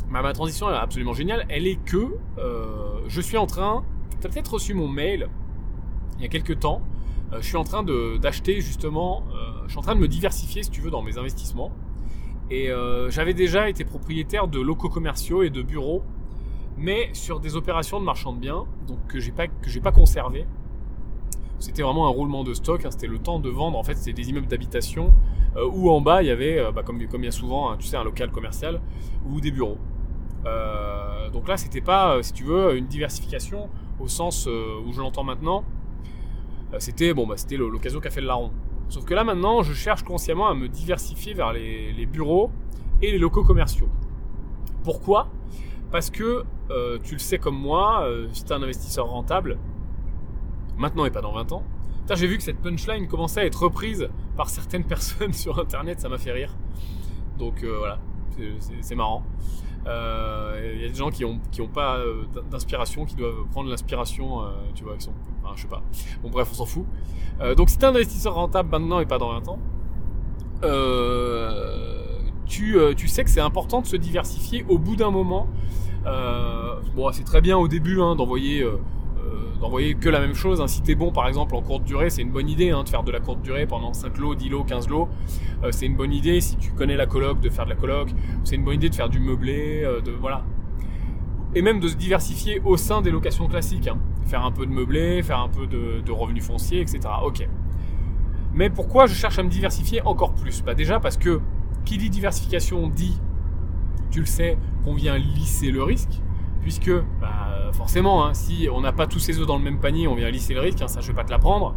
Ma, ma transition absolument géniale, elle est que euh, je suis en train, tu as peut-être reçu mon mail il y a quelques temps, euh, je suis en train d'acheter justement, je suis en train de me diversifier si tu veux dans mes investissements. Et j'avais déjà été propriétaire de locaux commerciaux et de bureaux, mais sur des opérations de marchand de biens, donc que j'ai pas que j'ai pas conservé. C'était vraiment un roulement de stock, hein, c'était le temps de vendre. En fait, c'était des immeubles d'habitation euh, où en bas il y avait, euh, bah, comme, comme il y a souvent, hein, tu sais, un local commercial ou des bureaux. Euh, donc là, c'était pas, si tu veux, une diversification au sens où je l'entends maintenant. c'était bon, bah, c'était l'occasion qu'a fait le larron. Sauf que là maintenant, je cherche consciemment à me diversifier vers les, bureaux et les locaux commerciaux. Pourquoi? Parce que tu le sais comme moi, si tu es un investisseur rentable, maintenant et pas dans 20 ans, j'ai vu que cette punchline commençait à être reprise par certaines <laughs> personnes sur internet, ça m'a fait rire. Donc euh, voilà, c'est marrant. Euh, il y a des gens qui n'ont qui ont pas euh, d'inspiration, qui doivent prendre l'inspiration, tu vois, qui sont, enfin, je sais pas. Bon bref, on s'en fout. donc si t'es un investisseur rentable maintenant et pas dans 20 ans, tu, tu sais que c'est important de se diversifier au bout d'un moment. bon, c'est très bien au début hein, d'envoyer d'envoyer que la même chose. Hein. Si t'es bon par exemple en courte durée, c'est une bonne idée hein, de faire de la courte durée pendant 5 lots, 10 lots, 15 lots. Euh, c'est une bonne idée si tu connais la coloc de faire de la coloc. C'est une bonne idée de faire du meublé, euh, de voilà. Et même de se diversifier au sein des locations classiques. Hein. Faire un peu de meublé, faire un peu de, revenus fonciers, etc. Ok. Mais pourquoi je cherche à me diversifier encore plus? Bah déjà parce que qui dit diversification dit, tu le sais, qu'on vient lisser le risque puisque bah, forcément, hein, si on n'a pas tous ses œufs dans le même panier, on vient lisser le risque, hein, ça je vais pas te l'apprendre.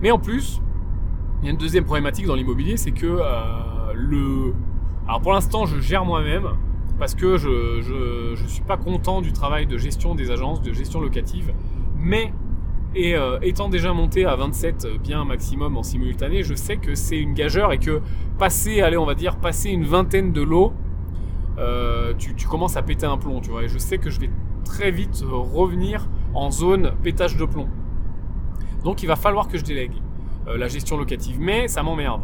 Mais en plus, il y a une deuxième problématique dans l'immobilier, c'est que euh, le... Alors pour l'instant, je gère moi-même, parce que je, je, suis pas content du travail de gestion des agences, de gestion locative, mais euh, étant déjà monté à 27 biens maximum en simultané, je sais que c'est une gageure et que passer, allez, on va dire, passer une vingtaine de lots, euh, tu, commences à péter un plomb, tu vois. Et je sais que je vais très vite revenir en zone pétage de plomb. Donc il va falloir que je délègue euh, la gestion locative. Mais ça m'emmerde.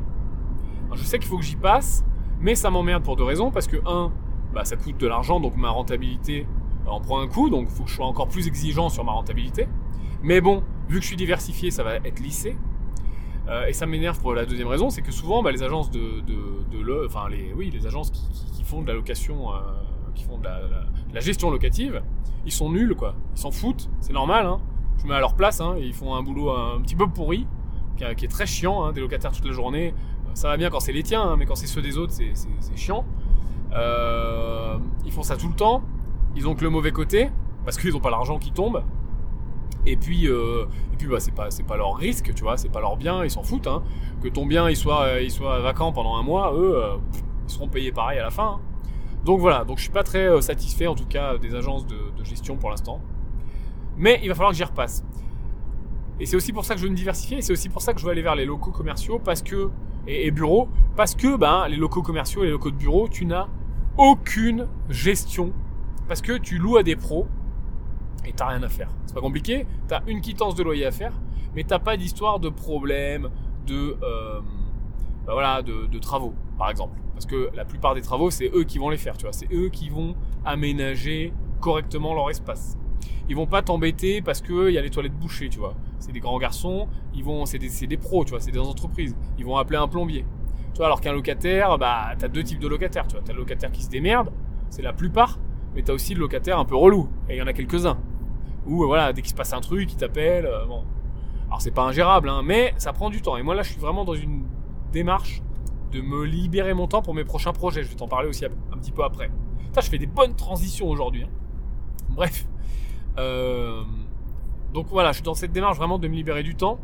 Je sais qu'il faut que j'y passe, mais ça m'emmerde pour deux raisons. Parce que, un, bah, ça coûte de l'argent, donc ma rentabilité en prend un coup, donc il faut que je sois encore plus exigeant sur ma rentabilité. Mais bon, vu que je suis diversifié, ça va être lissé. Euh, et ça m'énerve pour la deuxième raison, c'est que souvent bah, les agences de, enfin les, oui, les agences qui, font de la location, euh, qui font de la, gestion locative, ils sont nuls quoi. Ils s'en foutent, c'est normal. Hein. Je me mets à leur place, hein, ils font un boulot un, petit peu pourri, qui, est très chiant, hein, des locataires toute la journée. Euh, ça va bien quand c'est les tiens, mais quand c'est ceux des autres, c'est chiant. ils font ça tout le temps. Ils ont que le mauvais côté parce qu'ils n'ont pas l'argent qui tombe. Et puis, euh, et puis bah, c'est pas, c'est pas leur risque, tu vois, c'est pas leur bien, ils s'en foutent. Hein. Que ton bien il soit, euh, il soit vacant pendant un mois, eux, euh, ils seront payés pareil à la fin. Hein. Donc voilà, donc je suis pas très satisfait en tout cas des agences de, gestion pour l'instant. Mais il va falloir que j'y repasse. Et c'est aussi pour ça que je veux me diversifier, et c'est aussi pour ça que je veux aller vers les locaux commerciaux parce que, et, bureaux, parce que ben, les locaux commerciaux et les locaux de bureaux, tu n'as aucune gestion parce que tu loues à des pros et t'as rien à faire. C'est pas compliqué, t'as une quittance de loyer à faire, mais t'as pas d'histoire de problème, de, euh, bah voilà, de, travaux, par exemple. Parce que la plupart des travaux, c'est eux qui vont les faire, tu vois. C'est eux qui vont aménager correctement leur espace. Ils vont pas t'embêter parce qu'il y a les toilettes bouchées, tu vois. C'est des grands garçons, ils vont, c'est des, des, pros, tu vois, c'est des entreprises. Ils vont appeler un plombier. Tu vois, alors qu'un locataire, bah, t'as deux types de locataires, tu vois. T'as le locataire qui se démerde, c'est la plupart, mais t'as aussi le locataire un peu relou. Et il y en a quelques-uns. Ou voilà, dès qu'il se passe un truc, il t'appelle. Euh, bon. Alors c'est pas ingérable, hein, mais ça prend du temps. Et moi là, je suis vraiment dans une démarche de me libérer mon temps pour mes prochains projets. Je vais t'en parler aussi un petit peu après. Je fais des bonnes transitions aujourd'hui. Hein. Bref. Euh, donc voilà, je suis dans cette démarche vraiment de me libérer du temps.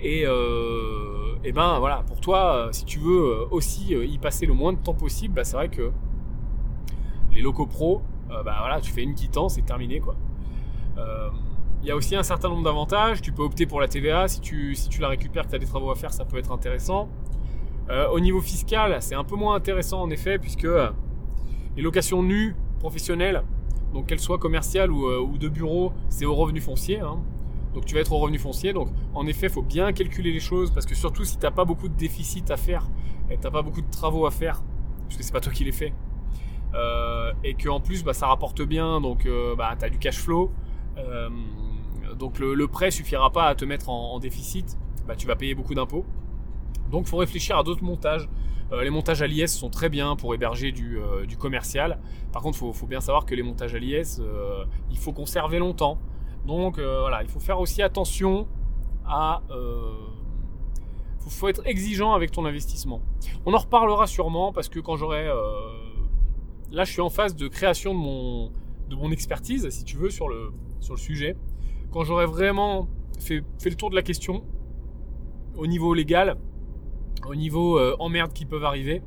Et, euh, et ben voilà, pour toi, si tu veux aussi y passer le moins de temps possible, bah, c'est vrai que les locaux pro, bah voilà, tu fais une quittance, c'est terminé quoi. Euh, il y a aussi un certain nombre d'avantages. Tu peux opter pour la TVA. Si tu, si tu la récupères, que tu as des travaux à faire, ça peut être intéressant. Euh, au niveau fiscal, c'est un peu moins intéressant en effet, puisque euh, les locations nues professionnelles, donc qu'elles soient commerciales ou, de bureau, c'est au revenu foncier. Hein. Donc tu vas être au revenu foncier. Donc en effet, il faut bien calculer les choses, parce que surtout si tu n'as pas beaucoup de déficit à faire, et tu n'as pas beaucoup de travaux à faire, parce que c'est pas toi qui les fais, et que en plus bah, ça rapporte bien, donc bah, tu as du cash flow, euh, donc le, prêt suffira pas à te mettre en, déficit, bah, tu vas payer beaucoup d'impôts. Donc il faut réfléchir à d'autres montages. Euh, les montages à l'IS sont très bien pour héberger du, euh, commercial. Par contre, il faut, bien savoir que les montages à l'IS, il faut conserver longtemps. Donc voilà, il faut faire aussi attention à... Il faut être exigeant avec ton investissement. On en reparlera sûrement parce que quand j'aurai... là, je suis en phase de création de mon, de mon expertise, si tu veux, sur le, sur le sujet. Quand j'aurai vraiment fait, le tour de la question, au niveau légal, au niveau euh, emmerde qui peuvent arriver,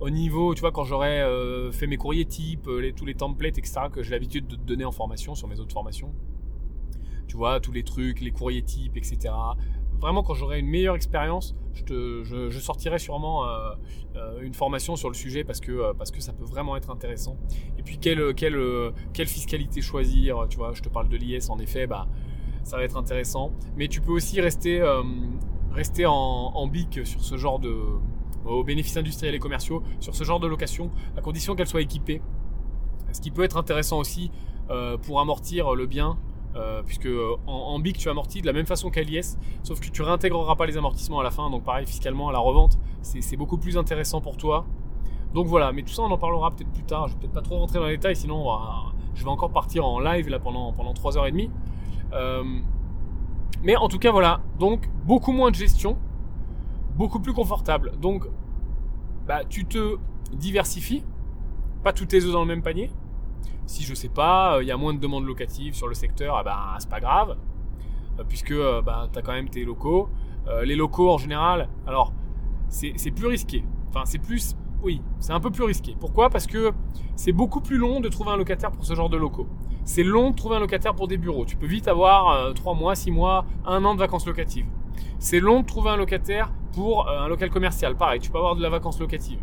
au niveau, tu vois, quand j'aurai euh, fait mes courriers types, euh, les, tous les templates, etc., que j'ai l'habitude de te donner en formation sur mes autres formations, tu vois, tous les trucs, les courriers types, etc., vraiment quand j'aurai une meilleure expérience, je, sortirai sûrement euh, euh, une formation sur le sujet parce que, euh, parce que ça peut vraiment être intéressant. Et puis quelle, quelle, quelle fiscalité choisir, tu vois, je te parle de l'IS en effet, bah, ça va être intéressant. Mais tu peux aussi rester, rester en, en BIC sur ce genre de... aux bénéfices industriels et commerciaux, sur ce genre de location, à condition qu'elle soit équipée. Ce qui peut être intéressant aussi pour amortir le bien euh, puisque euh, en, BIC tu amortis de la même façon qu'à l'IS, sauf que tu réintégreras pas les amortissements à la fin, donc pareil fiscalement à la revente, c'est beaucoup plus intéressant pour toi. Donc voilà, mais tout ça on en parlera peut-être plus tard, je vais peut-être pas trop rentrer dans les détails, sinon je vais encore partir en live là pendant, pendant 3h30. Euh, mais en tout cas voilà, donc beaucoup moins de gestion, beaucoup plus confortable. Donc bah, tu te diversifies, pas tous tes œufs dans le même panier, si je sais pas, euh, il y a moins de demandes locatives sur le secteur, ah ben, c'est pas grave, euh, puisque euh, bah, tu as quand même tes locaux. les locaux en général, alors c'est plus risqué. Enfin, c'est plus. Oui, c'est un peu plus risqué. Pourquoi? Parce que c'est beaucoup plus long de trouver un locataire pour ce genre de locaux. C'est long de trouver un locataire pour des bureaux. Tu peux vite avoir 3 mois, 6 mois, 1 an de vacances locatives. C'est long de trouver un locataire pour un local commercial. Pareil, tu peux avoir de la vacance locative.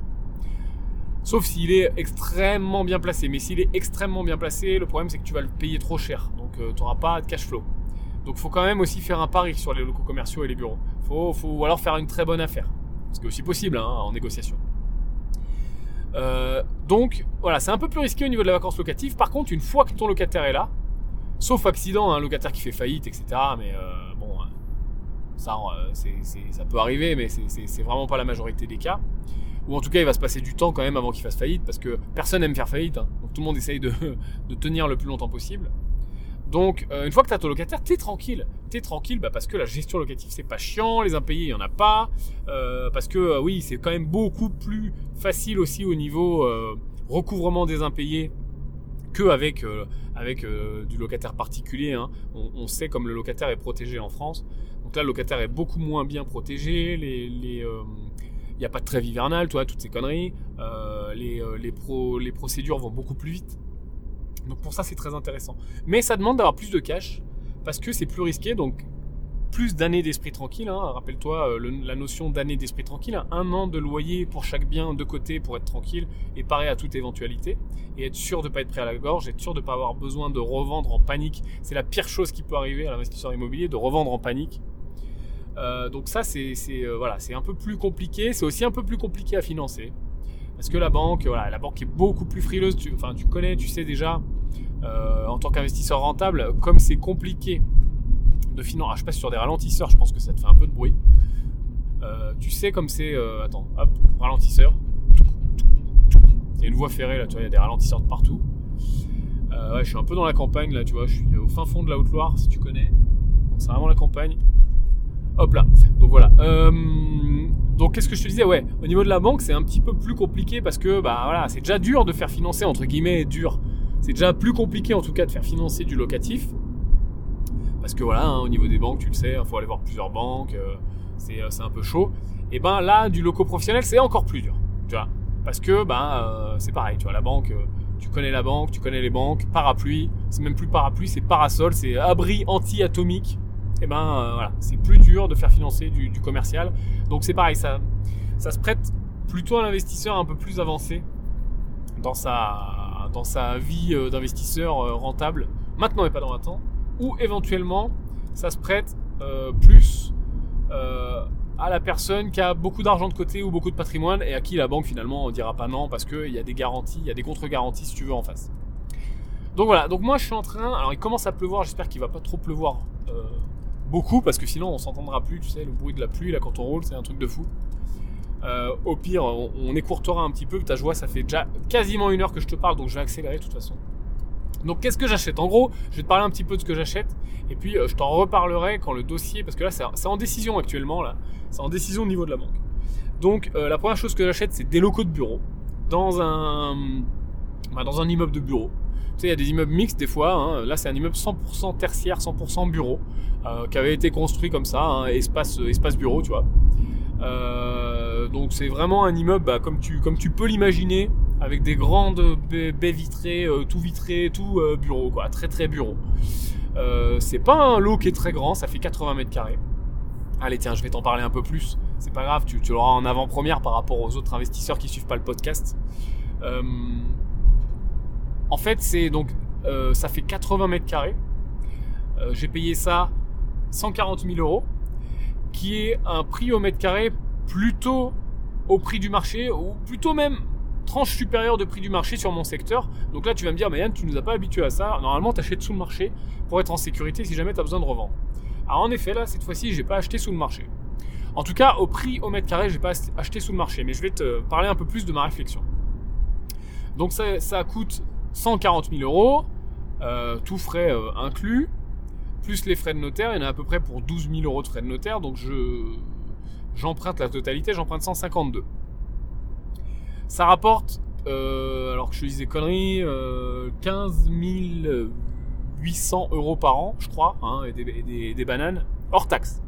Sauf s'il est extrêmement bien placé. Mais s'il est extrêmement bien placé, le problème c'est que tu vas le payer trop cher. Donc euh, tu n'auras pas de cash flow. Donc faut quand même aussi faire un pari sur les locaux commerciaux et les bureaux. Faut, faut, alors faire une très bonne affaire. Ce qui est aussi possible hein, en négociation. Euh, donc voilà, c'est un peu plus risqué au niveau de la vacance locative. Par contre, une fois que ton locataire est là, sauf accident, un hein, locataire qui fait faillite, etc. Mais euh, bon, ça, ça peut arriver, mais c'est vraiment pas la majorité des cas ou en tout cas il va se passer du temps quand même avant qu'il fasse faillite, parce que personne n'aime faire faillite, hein. donc tout le monde essaye <laughs> de, tenir le plus longtemps possible. Donc euh, une fois que tu as ton locataire, t'es tranquille. T'es tranquille bah, parce que la gestion locative c'est pas chiant, les impayés il y en a pas, euh, parce que euh, oui c'est quand même beaucoup plus facile aussi au niveau recouvrement des impayés qu'avec avec, du locataire particulier. Hein. On, sait comme le locataire est protégé en France. Donc là le locataire est beaucoup moins bien protégé, les, n'y a pas de trêve hivernale, toi, toutes ces conneries. Euh, les, euh, les procédures vont beaucoup plus vite. Donc pour ça, c'est très intéressant. Mais ça demande d'avoir plus de cash parce que c'est plus risqué. Donc plus d'années d'esprit tranquille. Hein. Rappelle-toi euh, la notion d'année d'esprit tranquille. Hein. Un an de loyer pour chaque bien de côté pour être tranquille et parer à toute éventualité. Et être sûr de ne pas être pris à la gorge, être sûr de ne pas avoir besoin de revendre en panique. C'est la pire chose qui peut arriver à l'investisseur immobilier, de revendre en panique. Euh, donc ça, c'est euh, voilà, c'est un peu plus compliqué. C'est aussi un peu plus compliqué à financer. Parce que la banque, voilà, la banque est beaucoup plus frileuse. Tu, enfin, tu connais, tu sais déjà, en tant qu'investisseur rentable, comme c'est compliqué de financer. Ah, je passe sur des ralentisseurs, je pense que ça te fait un peu de bruit. Euh, tu sais comme c'est. Euh, attends, hop, ralentisseur. Il y a une voie ferrée là, tu vois, il y a des ralentisseurs de partout. Euh, ouais, je suis un peu dans la campagne là, tu vois, je suis au fin fond de la Haute-Loire, si tu connais. C'est vraiment la campagne. Hop là. Donc voilà. donc qu'est-ce que je te disais? Ouais, au niveau de la banque, c'est un petit peu plus compliqué parce que bah voilà, c'est déjà dur de faire financer entre guillemets dur. C'est déjà plus compliqué en tout cas de faire financer du locatif. Parce que voilà, hein, au niveau des banques, tu le sais, il faut aller voir plusieurs banques, euh, euh, c'est un peu chaud. Et ben là, du loco professionnel, c'est encore plus dur. Tu vois Parce que ben, euh, c'est pareil, tu vois, la banque, tu connais la banque, tu connais les banques, parapluie, c'est même plus parapluie, c'est parasol, c'est abri anti-atomique. Et ben voilà, c'est plus dur de faire financer du, commercial. Donc c'est pareil, ça, ça se prête plutôt à l'investisseur un peu plus avancé dans sa, dans sa vie d'investisseur rentable, maintenant et pas dans un temps ou éventuellement ça se prête euh, plus euh, à la personne qui a beaucoup d'argent de côté ou beaucoup de patrimoine et à qui la banque finalement ne dira pas non parce qu'il y a des garanties, il y a des contre-garanties si tu veux en face. Donc voilà, donc moi je suis en train, alors il commence à pleuvoir, j'espère qu'il va pas trop pleuvoir euh, beaucoup parce que sinon on s'entendra plus, tu sais, le bruit de la pluie là quand on roule c'est un truc de fou. au pire, on, on, écourtera un petit peu, ta joie ça fait déjà quasiment une heure que je te parle donc je vais accélérer de toute façon. Donc qu'est-ce que j'achète? En gros, je vais te parler un petit peu de ce que j'achète et puis euh, je t'en reparlerai quand le dossier, parce que là c'est en décision actuellement, là, c'est en décision au niveau de la banque. Donc euh, la première chose que j'achète c'est des locaux de bureau dans un, bah, dans un immeuble de bureau. Il y a des immeubles mixtes des fois, hein. là c'est un immeuble 100% tertiaire, 100% bureau, euh, qui avait été construit comme ça, hein, espace, espace bureau, tu vois. donc c'est vraiment un immeuble, bah, comme, tu, comme tu peux l'imaginer, avec des grandes baies vitrées, euh, tout vitré, tout euh, bureau, quoi, très très bureau. Euh, c'est pas un lot qui est très grand, ça fait 80 mètres carrés. Allez, tiens, je vais t'en parler un peu plus. C'est pas grave, tu, tu l'auras en avant-première par rapport aux autres investisseurs qui suivent pas le podcast. En fait, c'est donc ça fait 80 mètres carrés. J'ai payé ça 140 000 euros, qui est un prix au mètre carré plutôt au prix du marché, ou plutôt même tranche supérieure de prix du marché sur mon secteur. Donc là, tu vas me dire, mais Yann, tu nous as pas habitué à ça. Normalement, tu achètes sous le marché pour être en sécurité si jamais tu as besoin de revendre. Alors en effet, là, cette fois-ci, j'ai pas acheté sous le marché. En tout cas, au prix au mètre carré, j'ai pas acheté sous le marché. Mais je vais te parler un peu plus de ma réflexion. Donc ça coûte 140 000 euros, euh, tout frais euh, inclus, plus les frais de notaire. Il y en a à peu près pour 12 000 euros de frais de notaire. Donc je j'emprunte la totalité, j'emprunte 152. Ça rapporte, euh, alors que je te disais conneries, 15 euh, 800 euros par an, je crois, hein, et, des, bananes, hors taxe.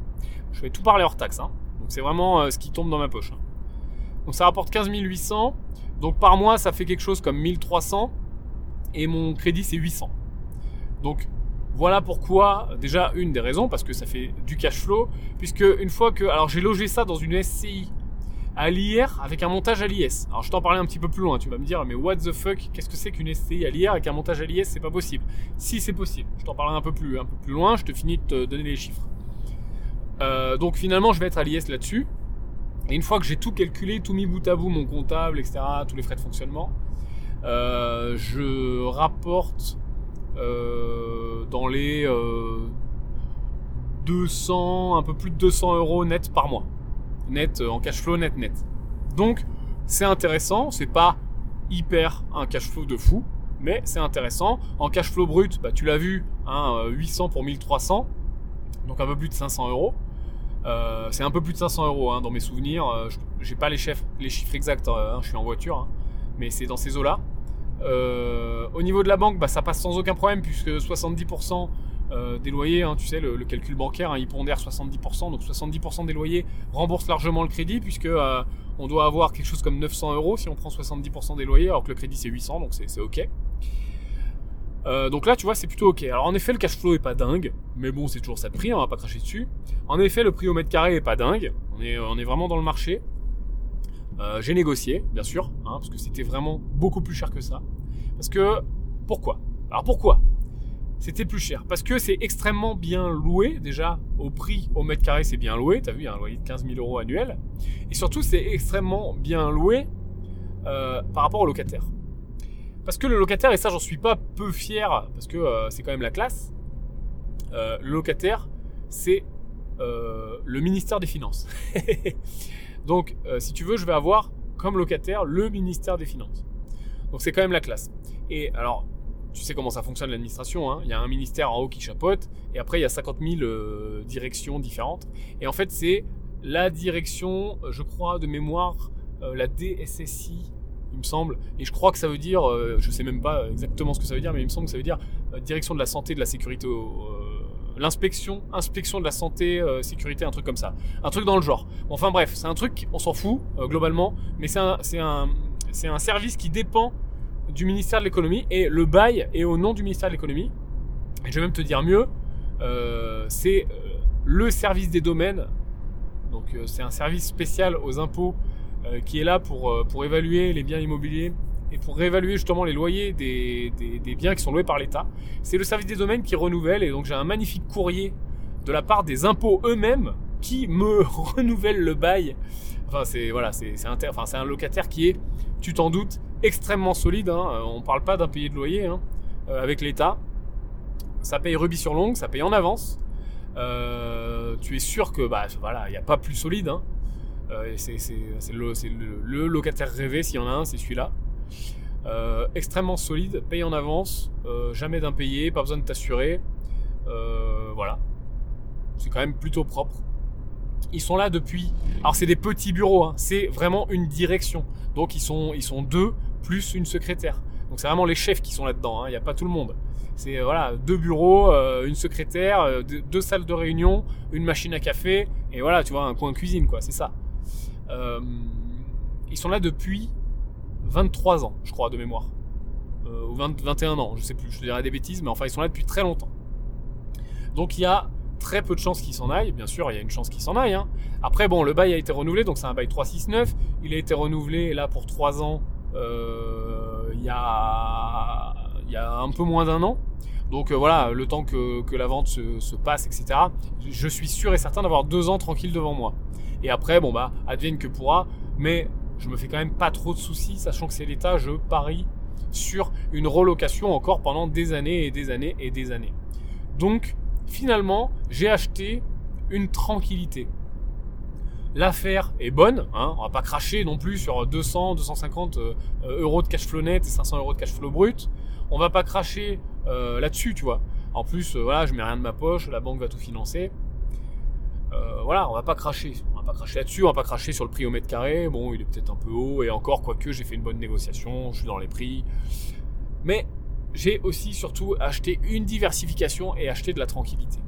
Je vais tout parler hors taxe. Hein. Donc c'est vraiment ce qui tombe dans ma poche. Hein. Donc ça rapporte 15 800. Donc par mois, ça fait quelque chose comme 1300. Et mon crédit, c'est 800. Donc voilà pourquoi, déjà une des raisons, parce que ça fait du cash flow, puisque une fois que... Alors j'ai logé ça dans une SCI à l'IR avec un montage à l'IS. Alors je t'en parlais un petit peu plus loin, tu vas me dire mais what the fuck, qu'est-ce que c'est qu'une SCI à l'IR avec un montage à l'IS, c'est pas possible. Si c'est possible, je t'en parlerai un peu plus un peu plus loin, je te finis de te donner les chiffres. Euh, donc finalement je vais être à l'IS là-dessus. Et une fois que j'ai tout calculé, tout mis bout à bout, mon comptable, etc., tous les frais de fonctionnement, euh, je rapporte euh, dans les 200, un peu plus de 200 euros net par mois net euh, en cash flow net net. Donc c'est intéressant, c'est pas hyper un cash flow de fou, mais c'est intéressant. En cash flow brut, bah, tu l'as vu, hein, 800 pour 1300, donc un peu plus de 500 euros. Euh, c'est un peu plus de 500 euros hein, dans mes souvenirs. Euh, j'ai pas les, chiffres, exacts, hein, je suis en voiture, hein, mais c'est dans ces eaux-là. Au niveau de la banque, bah, ça passe sans aucun problème puisque 70% euh, des loyers, hein, tu sais, le, calcul bancaire, hein, il pondère 70%, donc 70% des loyers remboursent largement le crédit, puisque euh, on doit avoir quelque chose comme 900 euros si on prend 70% des loyers, alors que le crédit c'est 800, donc c'est ok. Euh, donc là, tu vois, c'est plutôt ok. Alors en effet, le cash flow est pas dingue, mais bon, c'est toujours ça de prix, on va pas cracher dessus. En effet, le prix au mètre carré est pas dingue. On est vraiment dans le marché. Euh, j'ai négocié, bien sûr, hein, parce que c'était vraiment beaucoup plus cher que ça. Parce que pourquoi? Alors pourquoi? C'était plus cher parce que c'est extrêmement bien loué déjà au prix au mètre carré, c'est bien loué. T'as vu, il y a un loyer de 15 000 euros annuel, et surtout c'est extrêmement bien loué euh, par rapport au locataire. Parce que le locataire, et ça j'en suis pas peu fier, parce que euh, c'est quand même la classe, le locataire, c'est le ministère des Finances. <laughs> Donc si tu veux, je vais avoir comme locataire le ministère des Finances. Donc c'est quand même la classe. Et alors, tu sais comment ça fonctionne l'administration, hein il y a un ministère en haut qui chapeaute, et après il y a 50 000 directions différentes. Et en fait c'est la direction, je crois, de mémoire, la DSSI, il me semble. Et je crois que ça veut dire, euh, je sais même pas exactement ce que ça veut dire, mais il me semble que ça veut dire euh, direction de la santé, de la sécurité, euh, l'inspection, inspection de la santé, sécurité, un truc comme ça, un truc dans le genre. enfin bref, c'est un truc, on s'en fout globalement, mais c'est un, un, un service qui dépend du ministère de l'économie et le bail est au nom du ministère de l'économie. Et je vais même te dire mieux, c'est le service des domaines. Donc c'est un service spécial aux impôts euh, qui est là pour, euh, pour évaluer les biens immobiliers et pour réévaluer justement les loyers des, biens qui sont loués par l'État. C'est le service des domaines qui renouvelle et donc j'ai un magnifique courrier de la part des impôts eux-mêmes qui me <laughs> renouvellent le bail. Enfin c'est voilà enfin, un locataire qui est, tu t'en doutes, extrêmement solide. Hein. On parle pas d'un payé de loyer hein, euh, avec l'État. Ça paye rubis sur longue, ça paye en avance. tu es sûr que bah voilà il n'y a pas plus solide. Hein. Euh, c'est le, locataire rêvé, s'il y en a un, c'est celui-là. Euh, extrêmement solide, paye en avance, euh, jamais d'impayé, pas besoin de t'assurer. voilà. C'est quand même plutôt propre. Ils sont là depuis. Alors c'est des petits bureaux, hein. c'est vraiment une direction. Donc ils sont, ils sont deux plus une secrétaire. Donc c'est vraiment les chefs qui sont là-dedans. Hein. Il n'y a pas tout le monde. C'est voilà deux bureaux, une secrétaire, deux, salles de réunion, une machine à café et voilà tu vois un coin cuisine quoi. C'est ça. Euh, ils sont là depuis 23 ans, je crois, de mémoire. Euh, ou 21 ans, je sais plus, je dirais des bêtises, mais enfin, ils sont là depuis très longtemps. Donc il y a très peu de chances qu'ils s'en aillent. Bien sûr, il y a une chance qu'ils s'en aillent. Hein. Après, bon, le bail a été renouvelé, donc c'est un bail 369. Il a été renouvelé là pour 3 ans euh, il, y a, il y a un peu moins d'un an. Donc voilà, le temps que, la vente se, se, passe, etc. Je suis sûr et certain d'avoir 2 ans tranquille devant moi. Et après, bon bah, advienne que pourra. Mais je me fais quand même pas trop de soucis, sachant que c'est l'État, je parie sur une relocation encore pendant des années et des années et des années. Donc, finalement, j'ai acheté une tranquillité. L'affaire est bonne, hein, on va pas cracher non plus sur 200, 250 euh, euros de cash flow net et 500 euros de cash flow brut. On va pas cracher euh, là-dessus, tu vois. En plus, euh, voilà, je mets rien de ma poche, la banque va tout financer. Voilà, on va pas cracher. Va pas cracher là-dessus, on va pas cracher sur le prix au mètre carré. Bon, il est peut-être un peu haut, et encore, quoique j'ai fait une bonne négociation, je suis dans les prix. Mais j'ai aussi surtout acheté une diversification et acheté de la tranquillité.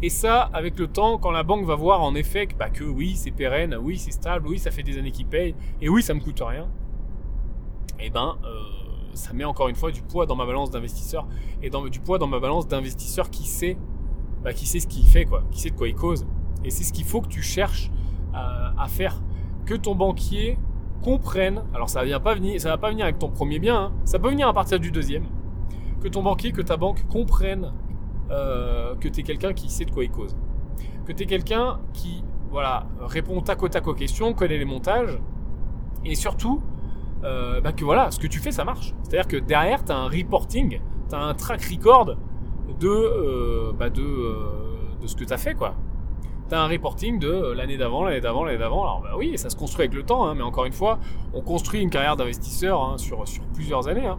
Et ça, avec le temps, quand la banque va voir en effet que, bah, que oui, c'est pérenne, oui, c'est stable, oui, ça fait des années qu'il paye, et oui, ça me coûte rien, et eh ben, euh, ça met encore une fois du poids dans ma balance d'investisseur, et dans, du poids dans ma balance d'investisseur qui sait, bah, qui sait ce qu'il fait, quoi, qui sait de quoi il cause. Et c'est ce qu'il faut que tu cherches euh, à, faire. Que ton banquier comprenne. Alors ça ne pas venir, ça va pas venir avec ton premier bien. Hein. ça peut venir à partir du deuxième. Que ton banquier, que ta banque comprenne euh, que tu es quelqu'un qui sait de quoi il cause. Que tu es quelqu'un qui voilà, répond tac au tac aux questions, connaît les montages. Et surtout, euh, bah, que voilà, ce que tu fais, ça marche. C'est-à-dire que derrière, tu as un reporting, tu as un track record de, bah, de, de ce que tu as fait, quoi t'as un reporting de euh, l'année d'avant, l'année d'avant, l'année d'avant. Alors bah oui, ça se construit avec le temps, hein, mais encore une fois, on construit une carrière d'investisseur hein, sur, plusieurs années. Hein.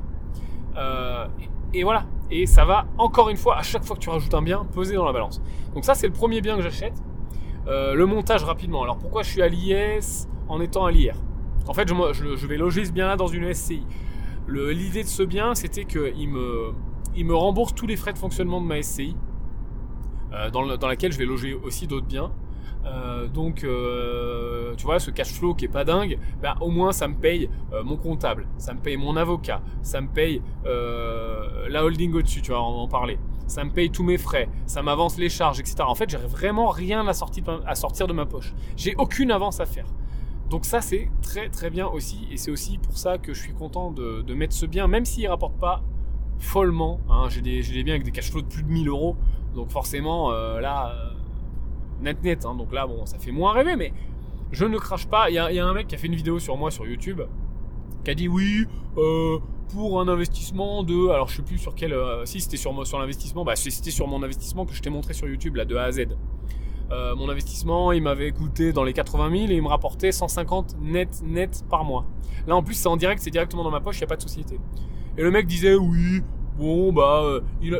Euh, et, voilà. Et ça va, encore une fois, à chaque fois que tu rajoutes un bien, peser dans la balance. Donc ça, c'est le premier bien que j'achète. Euh, le montage rapidement. Alors pourquoi je suis à l'IS en étant à l'IR En fait, je, vais loger ce bien-là dans une SCI. L'idée de ce bien, c'était qu'il me, il me rembourse tous les frais de fonctionnement de ma SCI. Euh, dans, laquelle je vais loger aussi d'autres biens. Euh, donc, euh, tu vois, ce cash flow qui est pas dingue, bah, au moins ça me paye mon comptable, ça me paye mon avocat, ça me paye la holding au-dessus, tu vois, on en parler. Ça me paye tous mes frais, ça m'avance les charges, etc. En fait, j'ai vraiment rien à sortir, de ma poche. J'ai aucune avance à faire. Donc ça, c'est très très bien aussi, et c'est aussi pour ça que je suis content de, mettre ce bien, même s'il rapporte pas follement. Hein. J'ai des, des, biens avec des cash flows de plus de 1000 euros, donc forcément, là net net. Hein. donc là, bon, ça fait moins rêver, mais je ne crache pas. Il y, a, un mec qui a fait une vidéo sur moi sur YouTube qui a dit oui, euh, pour un investissement de. Alors je sais plus sur quel. Euh, si c'était sur, sur l'investissement, bah c'était sur mon investissement que je t'ai montré sur YouTube, là, de A à Z. Euh, mon investissement, il m'avait coûté dans les 80 000 et il me rapportait 150 net net par mois. Là en plus, c'est en direct, c'est directement dans ma poche, il n'y a pas de société. Et le mec disait oui, bon bah il,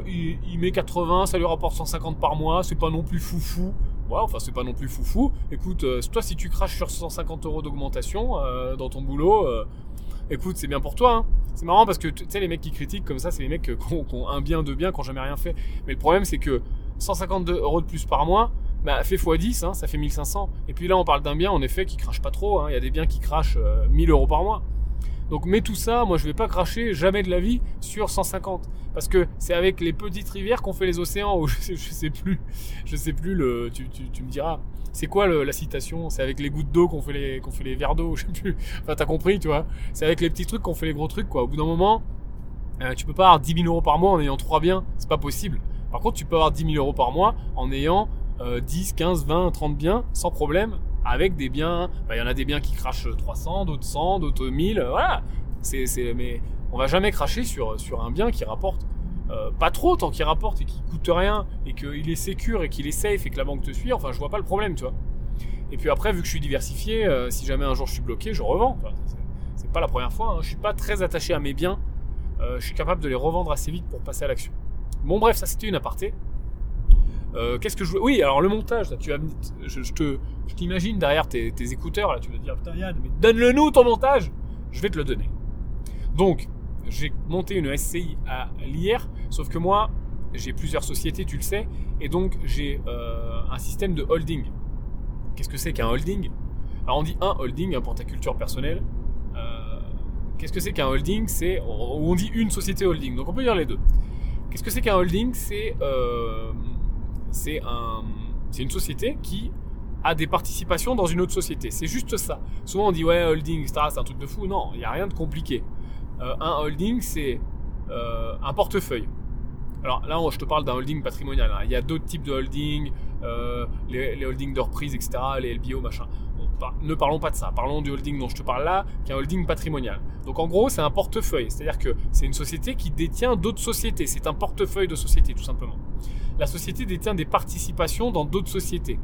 il, met 80, ça lui rapporte 150 par mois, c'est pas non plus foufou. Ouais, enfin c'est pas non plus foufou. Écoute, euh, toi si tu craches sur 150 euros d'augmentation euh, dans ton boulot, euh, écoute c'est bien pour toi. Hein. C'est marrant parce que tu sais les mecs qui critiquent comme ça, c'est les mecs <laughs> qui ont, un bien, deux biens, qui ont jamais rien fait. Mais le problème c'est que 152 euros de plus par mois, bah, fait x10, hein, ça fait 1500. Et puis là on parle d'un bien en effet qui crache pas trop. Hein. Il y a des biens qui crachent 1000 euros par mois. Donc mais tout ça, moi je vais pas cracher jamais de la vie sur 150 parce que c'est avec les petites rivières qu'on fait les océans ou <laughs> je sais, sais plus, je sais plus le tu, tu, me diras. C'est quoi la citation? C'est avec les gouttes d'eau qu'on fait les fait les verres d'eau, <laughs> je sais plus. Enfin t'as compris, tu vois. C'est avec les petits trucs qu'on fait les gros trucs quoi. Au bout d'un moment, euh, tu peux pas avoir 10 000 euros par mois en ayant trois biens, c'est pas possible. Par contre, tu peux avoir 10 000 euros par mois en ayant 10, 15, 20, 30 biens sans problème avec des biens. Bah, il y en a des biens qui crachent 300, d'autres 100, d'autres 1000. Voilà. C'est, c'est, mais on va jamais cracher sur, sur un bien qui rapporte euh, pas trop tant qu'il rapporte et qui coûte rien et qu'il est sécure et qu'il est safe et que la banque te suit. Enfin, je vois pas le problème, tu vois. Et puis après, vu que je suis diversifié, euh, si jamais un jour je suis bloqué, je revends. c'est, pas la première fois. Hein. Je suis pas très attaché à mes biens. Euh, je suis capable de les revendre assez vite pour passer à l'action. Bon bref, ça c'était une aparté. Euh, qu'est-ce que je Oui, alors le montage, tu vas, je, te, je t'imagine derrière tes, écouteurs, là, tu vas dire, putain Yann, mais donne-le nous ton montage Je vais te le donner. Donc, j'ai monté une SCI à l'IR, sauf que moi, j'ai plusieurs sociétés, tu le sais, et donc j'ai euh, un système de holding. Qu'est-ce que c'est qu'un holding? Alors on dit un holding hein, pour ta culture personnelle. Euh, qu'est-ce que c'est qu'un holding? C'est on dit une société holding, donc on peut dire les deux. Qu'est-ce que c'est qu'un holding? C'est c'est un, une société qui a des participations dans une autre société. C'est juste ça. Souvent on dit ouais holding, etc. C'est un truc de fou. Non, il n'y a rien de compliqué. Euh, un holding, c'est euh, un portefeuille. Alors là, je te parle d'un holding patrimonial. Hein. Il y a d'autres types de holding, euh, les, holdings de reprise, etc., les LBO, machin. ne parlons pas de ça. Parlons du holding dont je te parle là, qui est un holding patrimonial. Donc en gros, c'est un portefeuille. C'est-à-dire que c'est une société qui détient d'autres sociétés. C'est un portefeuille de société, tout simplement la société détient des participations dans d'autres sociétés.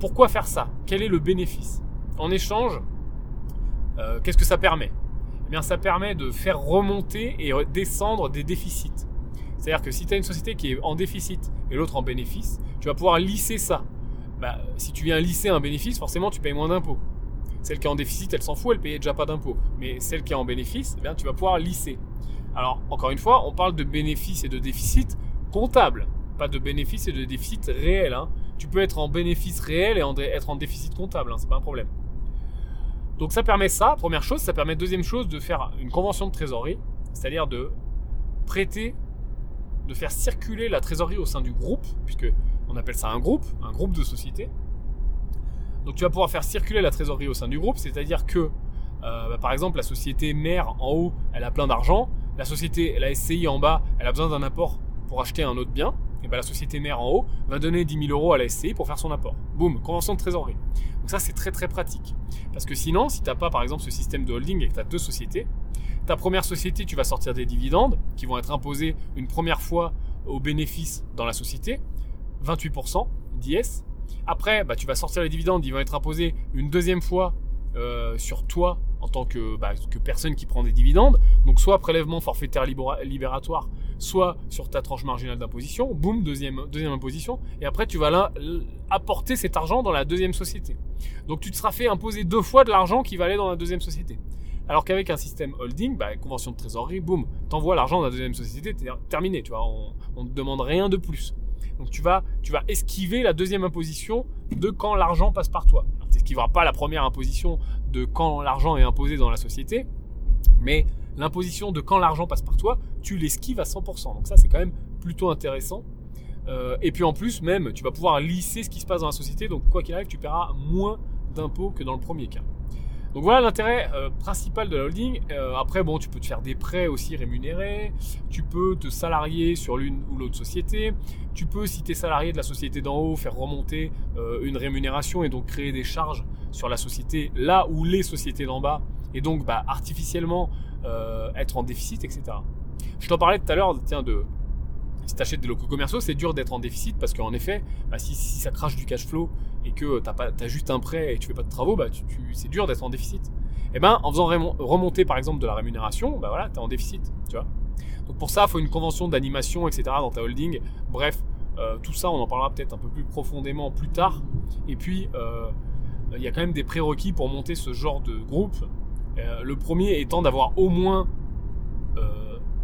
Pourquoi faire ça? Quel est le bénéfice? En échange, euh, qu'est-ce que ça permet? Eh bien, ça permet de faire remonter et descendre des déficits. C'est-à-dire que si tu as une société qui est en déficit et l'autre en bénéfice, tu vas pouvoir lisser ça. Bah, si tu viens lisser un bénéfice, forcément, tu payes moins d'impôts. Celle qui est en déficit, elle s'en fout, elle payait déjà pas d'impôts. Mais celle qui est en bénéfice, eh bien, tu vas pouvoir lisser. Alors, encore une fois, on parle de bénéfice et de déficit comptable pas de bénéfice et de déficit réel. Hein. Tu peux être en bénéfice réel et être en déficit comptable, hein, c'est pas un problème. Donc ça permet ça, première chose. Ça permet deuxième chose de faire une convention de trésorerie, c'est-à-dire de prêter, de faire circuler la trésorerie au sein du groupe, puisque on appelle ça un groupe, un groupe de sociétés. Donc tu vas pouvoir faire circuler la trésorerie au sein du groupe, c'est-à-dire que euh, bah, par exemple la société mère en haut, elle a plein d'argent, la société, la SCI en bas, elle a besoin d'un apport pour acheter un autre bien, et ben la société mère en haut va donner 10 000 euros à la SCI pour faire son apport. Boum, convention de trésorerie. Donc ça, c'est très très pratique. Parce que sinon, si tu n'as pas par exemple ce système de holding et que tu as deux sociétés, ta première société, tu vas sortir des dividendes qui vont être imposés une première fois aux bénéfices dans la société, 28% d'IS. Après, bah, tu vas sortir les dividendes, ils vont être imposés une deuxième fois euh, sur toi en tant que, bah, que personne qui prend des dividendes. Donc soit prélèvement forfaitaire libératoire, soit sur ta tranche marginale d'imposition. Boum, deuxième, deuxième imposition. Et après, tu vas là, apporter cet argent dans la deuxième société. Donc tu te seras fait imposer deux fois de l'argent qui va aller dans la deuxième société. Alors qu'avec un système holding, bah, convention de trésorerie, boum, t'envoies l'argent dans la deuxième société, terminé, tu vois, on ne te demande rien de plus. Donc tu vas, tu vas esquiver la deuxième imposition de quand l'argent passe par toi. Tu n'esquiveras pas la première imposition de quand l'argent est imposé dans la société, mais l'imposition de quand l'argent passe par toi, tu l'esquives à 100%. Donc ça, c'est quand même plutôt intéressant. Euh, et puis en plus, même, tu vas pouvoir lisser ce qui se passe dans la société. Donc quoi qu'il arrive, tu paieras moins d'impôts que dans le premier cas. Donc voilà l'intérêt euh, principal de la holding. Euh, après, bon, tu peux te faire des prêts aussi rémunérés. Tu peux te salarier sur l'une ou l'autre société. Tu peux, si tu es salarié de la société d'en haut, faire remonter une rémunération et donc créer des charges sur la société là où les sociétés d'en bas. Et donc, bah, artificiellement, être en déficit, etc. Je t'en parlais tout à l'heure, tiens, de, si tu achètes des locaux commerciaux, c'est dur d'être en déficit parce qu'en effet, bah, si, ça crache du cash flow et que tu as, juste un prêt et tu fais pas de travaux, bah, c'est dur d'être en déficit. Et eh ben, en faisant remonter par exemple de la rémunération, bah voilà, tu es en déficit. Tu vois Donc pour ça, il faut une convention d'animation, etc. dans ta holding. Bref, euh, tout ça, on en parlera peut-être un peu plus profondément plus tard. Et puis, euh, il y a quand même des prérequis pour monter ce genre de groupe. Euh, le premier étant d'avoir au moins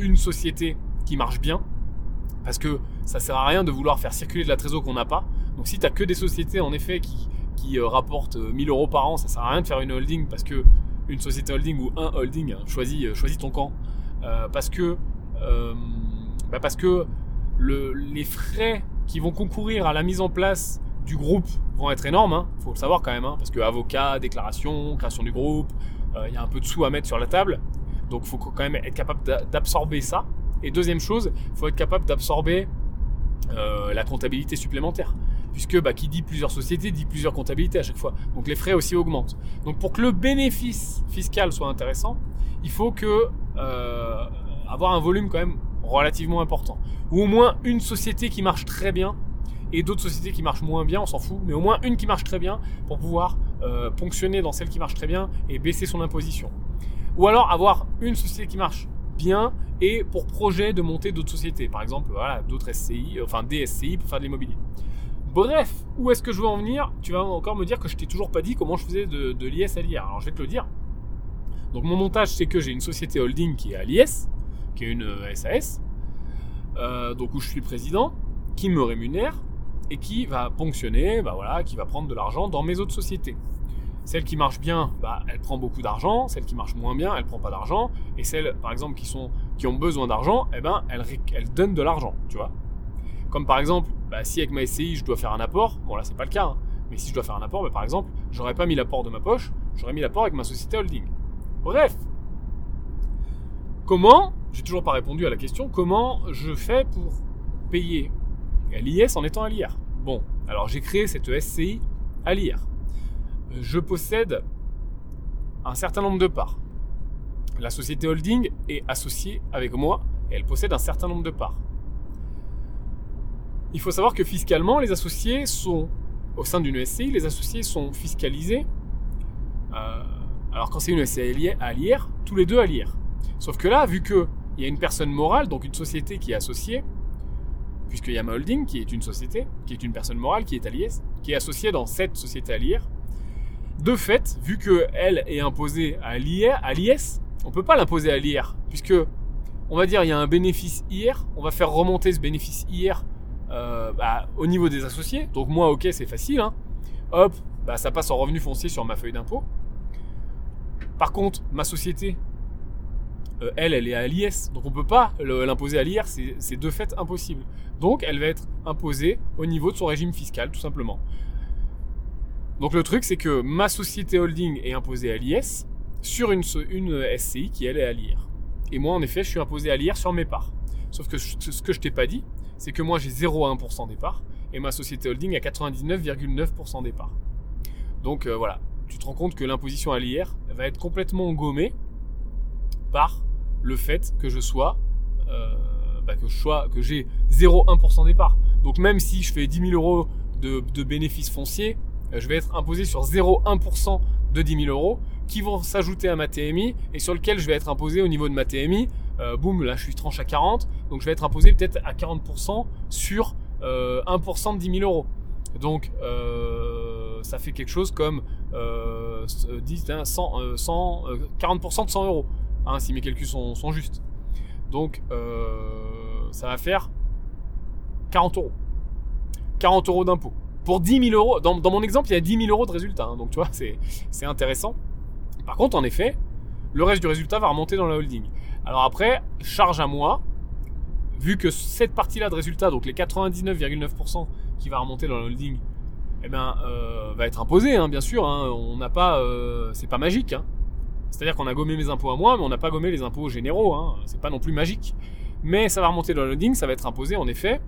une société qui marche bien parce que ça sert à rien de vouloir faire circuler de la trésor qu'on n'a pas. Donc si tu que des sociétés en effet qui, euh, rapportent 1000 euh, euros par an, ça sert à rien de faire une holding parce que une société holding ou un holding, hein, choisis, euh, choisis ton camp. parce que, bah parce que le, les frais qui vont concourir à la mise en place du groupe vont être énormes, il hein. faut le savoir quand même, hein, parce que avocat, déclaration, création du groupe, il y a un peu de sous à mettre sur la table, donc il faut quand même être capable d'absorber ça. Et deuxième chose, il faut être capable d'absorber euh, la comptabilité supplémentaire. Puisque bah, qui dit plusieurs sociétés dit plusieurs comptabilités à chaque fois. Donc les frais aussi augmentent. Donc pour que le bénéfice fiscal soit intéressant, il faut euh, avoir un volume quand même relativement important. Ou au moins une société qui marche très bien et d'autres sociétés qui marchent moins bien, on s'en fout, mais au moins une qui marche très bien pour pouvoir euh, ponctionner dans celle qui marche très bien et baisser son imposition. Ou alors avoir une société qui marche bien et pour projet de monter d'autres sociétés. Par exemple, voilà, d'autres SCI, enfin des SCI pour faire de l'immobilier. Bref, où est-ce que je veux en venir? Tu vas encore me dire que je t'ai toujours pas dit comment je faisais de, l'IS à l'IR. Alors je vais te le dire. Donc mon montage, c'est que j'ai une société holding qui est à l'IS, qui est une SAS, euh, euh, donc où je suis président, qui me rémunère et qui va ponctionner, bah voilà, qui va prendre de l'argent dans mes autres sociétés. Celle qui marche bien, bah, elle prend beaucoup d'argent. Celle qui marche moins bien, elle prend pas d'argent. Et celles, par exemple, qui, sont, qui ont besoin d'argent, eh ben, elles, elles donnent de l'argent, tu vois. Comme par exemple, bah, si avec ma SCI, je dois faire un apport, bon là, c'est pas le cas, hein. mais si je dois faire un apport, bah, par exemple, j'aurais pas mis l'apport de ma poche, j'aurais mis l'apport avec ma société holding. Bref, comment, j'ai toujours pas répondu à la question, comment je fais pour payer l'IS en étant à l'IR Bon, alors j'ai créé cette SCI à l'IR je possède un certain nombre de parts. La société holding est associée avec moi et elle possède un certain nombre de parts. Il faut savoir que fiscalement, les associés sont, au sein d'une SCI, les associés sont fiscalisés. Euh, alors quand c'est une SCI à l'IR, tous les deux à l'IR. Sauf que là, vu qu'il y a une personne morale, donc une société qui est associée, puisqu'il y a ma holding qui est une société, qui est une personne morale qui est qui est associée dans cette société à l'IR, de fait, vu qu'elle est imposée à l'IS, on ne peut pas l'imposer à l'IR, puisque on va dire il y a un bénéfice IR, on va faire remonter ce bénéfice IR euh, bah, au niveau des associés. Donc moi, ok, c'est facile. Hein. Hop, bah, ça passe en revenu foncier sur ma feuille d'impôt. Par contre, ma société, euh, elle, elle est à l'IS, donc on ne peut pas l'imposer à l'IR, c'est de fait impossible. Donc elle va être imposée au niveau de son régime fiscal, tout simplement. Donc le truc, c'est que ma société holding est imposée à l'IS sur une, SCI qui, elle, est à l'IR. Et moi, en effet, je suis imposé à l'IR sur mes parts. Sauf que ce que je t'ai pas dit, c'est que moi, j'ai 0,1% des parts et ma société holding a 99,9% des parts. Donc euh, voilà, tu te rends compte que l'imposition à l'IR va être complètement gommée par le fait que je sois, euh, bah, que je sois, que j'ai 0,1% des parts. Donc même si je fais 10 000 euros de, bénéfices fonciers, euh, je vais être imposé sur 0,1% de 10 000 euros qui vont s'ajouter à ma TMI et sur lequel je vais être imposé au niveau de ma TMI. Euh, boum, là je suis tranche à 40, donc je vais être imposé peut-être à 40% sur 1% euh, de 10 000 euros. Donc ça fait quelque chose comme 10, 100, 100, 40% de 100 euros, hein, si mes calculs sont, justes. Donc ça va faire 40 euros. 40 euros d'impôt. Pour 10 000 euros, dans, mon exemple, il y a 10 000 euros de résultat. Hein, donc tu vois, c'est intéressant. Par contre, en effet, le reste du résultat va remonter dans la holding. Alors après, charge à moi, vu que cette partie-là de résultat, donc les 99,9% qui va remonter dans la holding, eh ben, euh, va être imposée, hein, bien sûr. Hein. on n'a pas, euh, c'est pas magique. C'est-à-dire qu'on a gommé mes impôts à moi, mais on n'a pas gommé les impôts généraux. Hein. C'est pas non plus magique. Mais ça va remonter dans la holding, ça va être imposé en effet.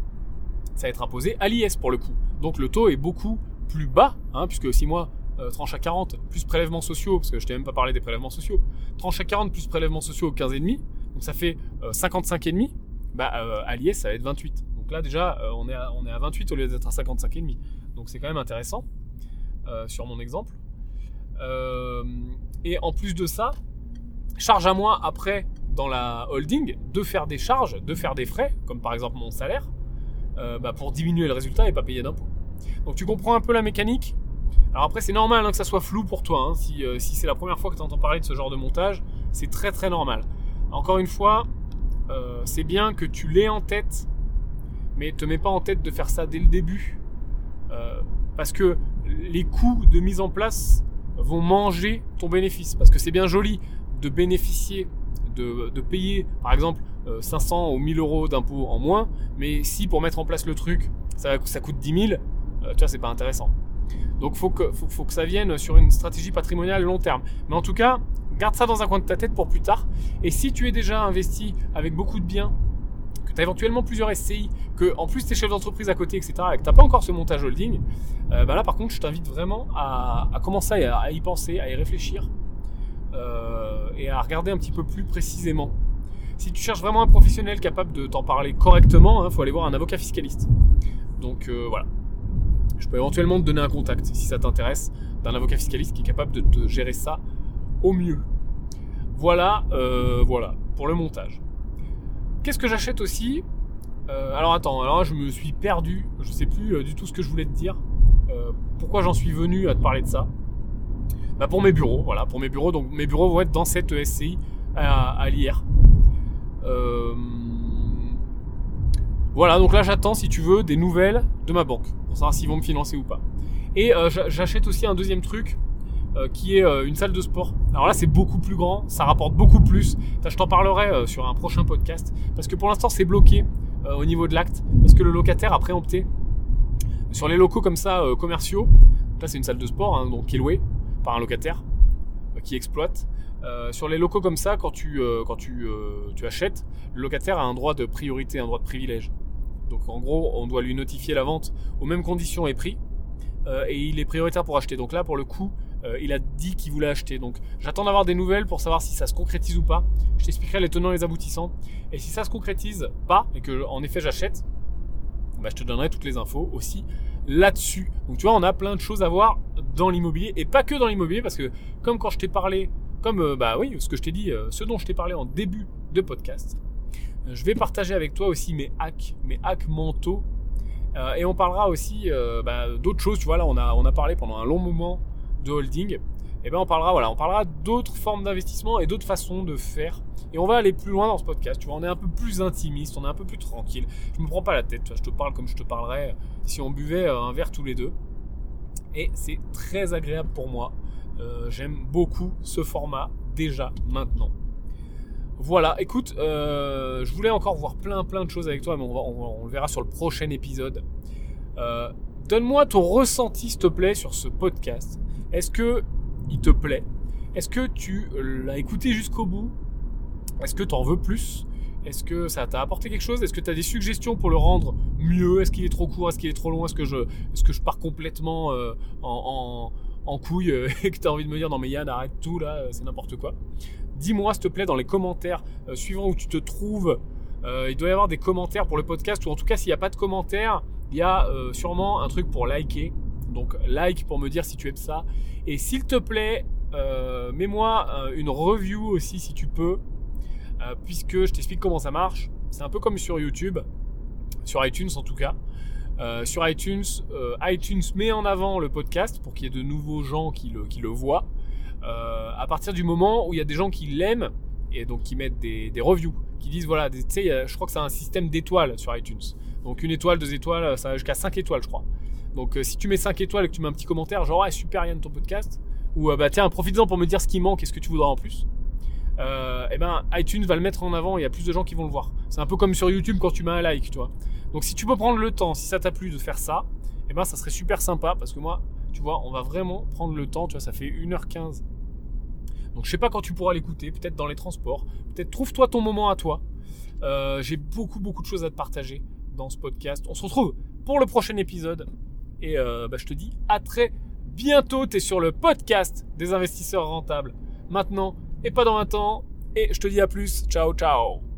Ça va être imposé à l'IS pour le coup. Donc le taux est beaucoup plus bas, hein, puisque si moi, euh, tranche à 40, plus prélèvements sociaux, parce que je t'ai même pas parlé des prélèvements sociaux, tranche à 40 plus prélèvements sociaux 15,5, donc ça fait 55,5, bah, à l'IS ça va être 28. Donc là déjà, on, est à, on est à 28 au lieu d'être à 55,5. Donc c'est quand même intéressant euh, sur mon exemple. Euh, et en plus de ça, charge à moi après dans la holding de faire des charges, de faire des frais, comme par exemple mon salaire, euh, bah, pour diminuer le résultat et pas payer d'impôts. Donc tu comprends un peu la mécanique. Alors après c'est normal hein, que ça soit flou pour toi. Hein. Si, si c'est la première fois que tu entends parler de ce genre de montage, c'est très très normal. Encore une fois, c'est bien que tu l'aies en tête, mais te mets pas en tête de faire ça dès le début euh, parce que les coûts de mise en place vont manger ton bénéfice. Parce que c'est bien joli de bénéficier, de, payer par exemple 500 euh, ou 1000 euros d'impôts en moins, mais si pour mettre en place le truc, ça, ça coûte 10 000, euh, tu vois, c'est pas intéressant. Donc faut que, faut, faut que ça vienne sur une stratégie patrimoniale long terme. Mais en tout cas, garde ça dans un coin de ta tête pour plus tard. Et si tu es déjà investi avec beaucoup de biens que tu as éventuellement plusieurs SCI, que en plus tu es chef d'entreprise à côté, etc., et que tu n'as pas encore ce montage holding, euh, bah là par contre je t'invite vraiment à, commencer à, y penser, à y réfléchir euh, et à regarder un petit peu plus précisément. Si tu cherches vraiment un professionnel capable de t'en parler correctement, il hein, faut aller voir un avocat fiscaliste. Donc euh, voilà. Je peux éventuellement te donner un contact si ça t'intéresse d'un avocat fiscaliste qui est capable de te gérer ça au mieux. Voilà, voilà, pour le montage. Qu'est-ce que j'achète aussi euh, Alors attends, alors je me suis perdu, je sais plus euh, du tout ce que je voulais te dire. Euh, pourquoi j'en suis venu à te parler de ça bah Pour mes bureaux, voilà, pour mes bureaux. Donc mes bureaux vont être dans cette SCI à, à l'IR. Voilà, donc là j'attends si tu veux des nouvelles de ma banque pour savoir s'ils vont me financer ou pas. Et j'achète aussi un deuxième truc euh, qui est euh, une salle de sport. Alors là, c'est beaucoup plus grand, ça rapporte beaucoup plus. je t'en parlerai euh, sur un prochain podcast parce que pour l'instant, c'est bloqué au niveau de l'acte parce que le locataire a préempté sur les locaux comme ça commerciaux. Là, c'est une salle de sport hein, donc qui est louée par un locataire qui exploite. sur les locaux comme ça, quand tu, quand tu, tu achètes, le locataire a un droit de priorité, un droit de privilège. Donc en gros, on doit lui notifier la vente aux mêmes conditions et prix. et il est prioritaire pour acheter. Donc là, pour le coup, euh, il a dit qu'il voulait acheter. Donc j'attends d'avoir des nouvelles pour savoir si ça se concrétise ou pas. Je t'expliquerai les tenants et les aboutissants. Et si ça se concrétise pas et que en effet j'achète, bah, je te donnerai toutes les infos aussi là-dessus. Donc tu vois, on a plein de choses à voir dans l'immobilier et pas que dans l'immobilier parce que comme quand je t'ai parlé, comme euh, bah oui, ce que je t'ai dit, euh, ce dont je t'ai parlé en début de podcast, je vais partager avec toi aussi mes hacks, mes hacks mentaux. et on parlera aussi bah, d'autres choses. Tu vois, là, on a, on a parlé pendant un long moment de holding, eh ben on parlera parlera d'autres formes d'investissement et d'autres façons de faire. Et on va aller plus loin dans ce podcast. Tu vois, on est un peu plus intimiste, on est un peu plus tranquille. Je me prends pas la tête. je te parle comme je te parlerais si on buvait euh, un verre tous les deux. Et c'est très agréable pour moi. Euh, j'aime beaucoup ce format déjà maintenant. Voilà, écoute, euh, je voulais encore voir plein plein de choses avec toi, mais on, le verra sur le prochain épisode. Donne-moi ton ressenti, s'il te plaît, sur ce podcast. Est-ce que il te plaît? Est-ce que tu l'as écouté jusqu'au bout? Est-ce que tu en veux plus? Est-ce que ça t'a apporté quelque chose? Est-ce que tu as des suggestions pour le rendre mieux? Est-ce qu'il est trop court? Est-ce qu'il est trop long? Est-ce que je, pars complètement euh, en, couille euh, <laughs> et que tu as envie de me dire non mais Yann arrête tout là, c'est n'importe quoi. Dis-moi s'il te plaît dans les commentaires euh, suivant où tu te trouves. il doit y avoir des commentaires pour le podcast ou en tout cas s'il n'y a pas de commentaires, il y a sûrement un truc pour liker. Donc like pour me dire si tu aimes ça. Et s'il te plaît, euh, mets-moi euh, une review aussi si tu peux, euh, puisque je t'explique comment ça marche. C'est un peu comme sur YouTube, sur iTunes en tout cas. sur iTunes, iTunes met en avant le podcast pour qu'il y ait de nouveaux gens qui le, qui le voient. à partir du moment où il y a des gens qui l'aiment et donc qui mettent des, des reviews, qui disent voilà, tu sais, je crois que c'est un système d'étoiles sur iTunes. Donc une étoile, deux étoiles, ça va jusqu'à 5 étoiles, je crois. Donc si tu mets 5 étoiles et que tu mets un petit commentaire, genre ouais, super Yann ton podcast, ou bah tiens, profites-en pour me dire ce qui manque et ce que tu voudras en plus. et eh ben iTunes va le mettre en avant, il y a plus de gens qui vont le voir. C'est un peu comme sur YouTube quand tu mets un like, tu vois. Donc si tu peux prendre le temps, si ça t'a plu de faire ça, et ben ça serait super sympa parce que moi, tu vois, on va vraiment prendre le temps, tu vois, ça fait 1h15. Donc je sais pas quand tu pourras l'écouter, peut-être dans les transports, peut-être trouve-toi ton moment à toi. Euh, j'ai beaucoup beaucoup de choses à te partager ce podcast. On se retrouve pour le prochain épisode et euh, bah, je te dis à très bientôt. Tu es sur le podcast des investisseurs rentables. Maintenant et pas dans un temps. Et je te dis à plus. Ciao ciao.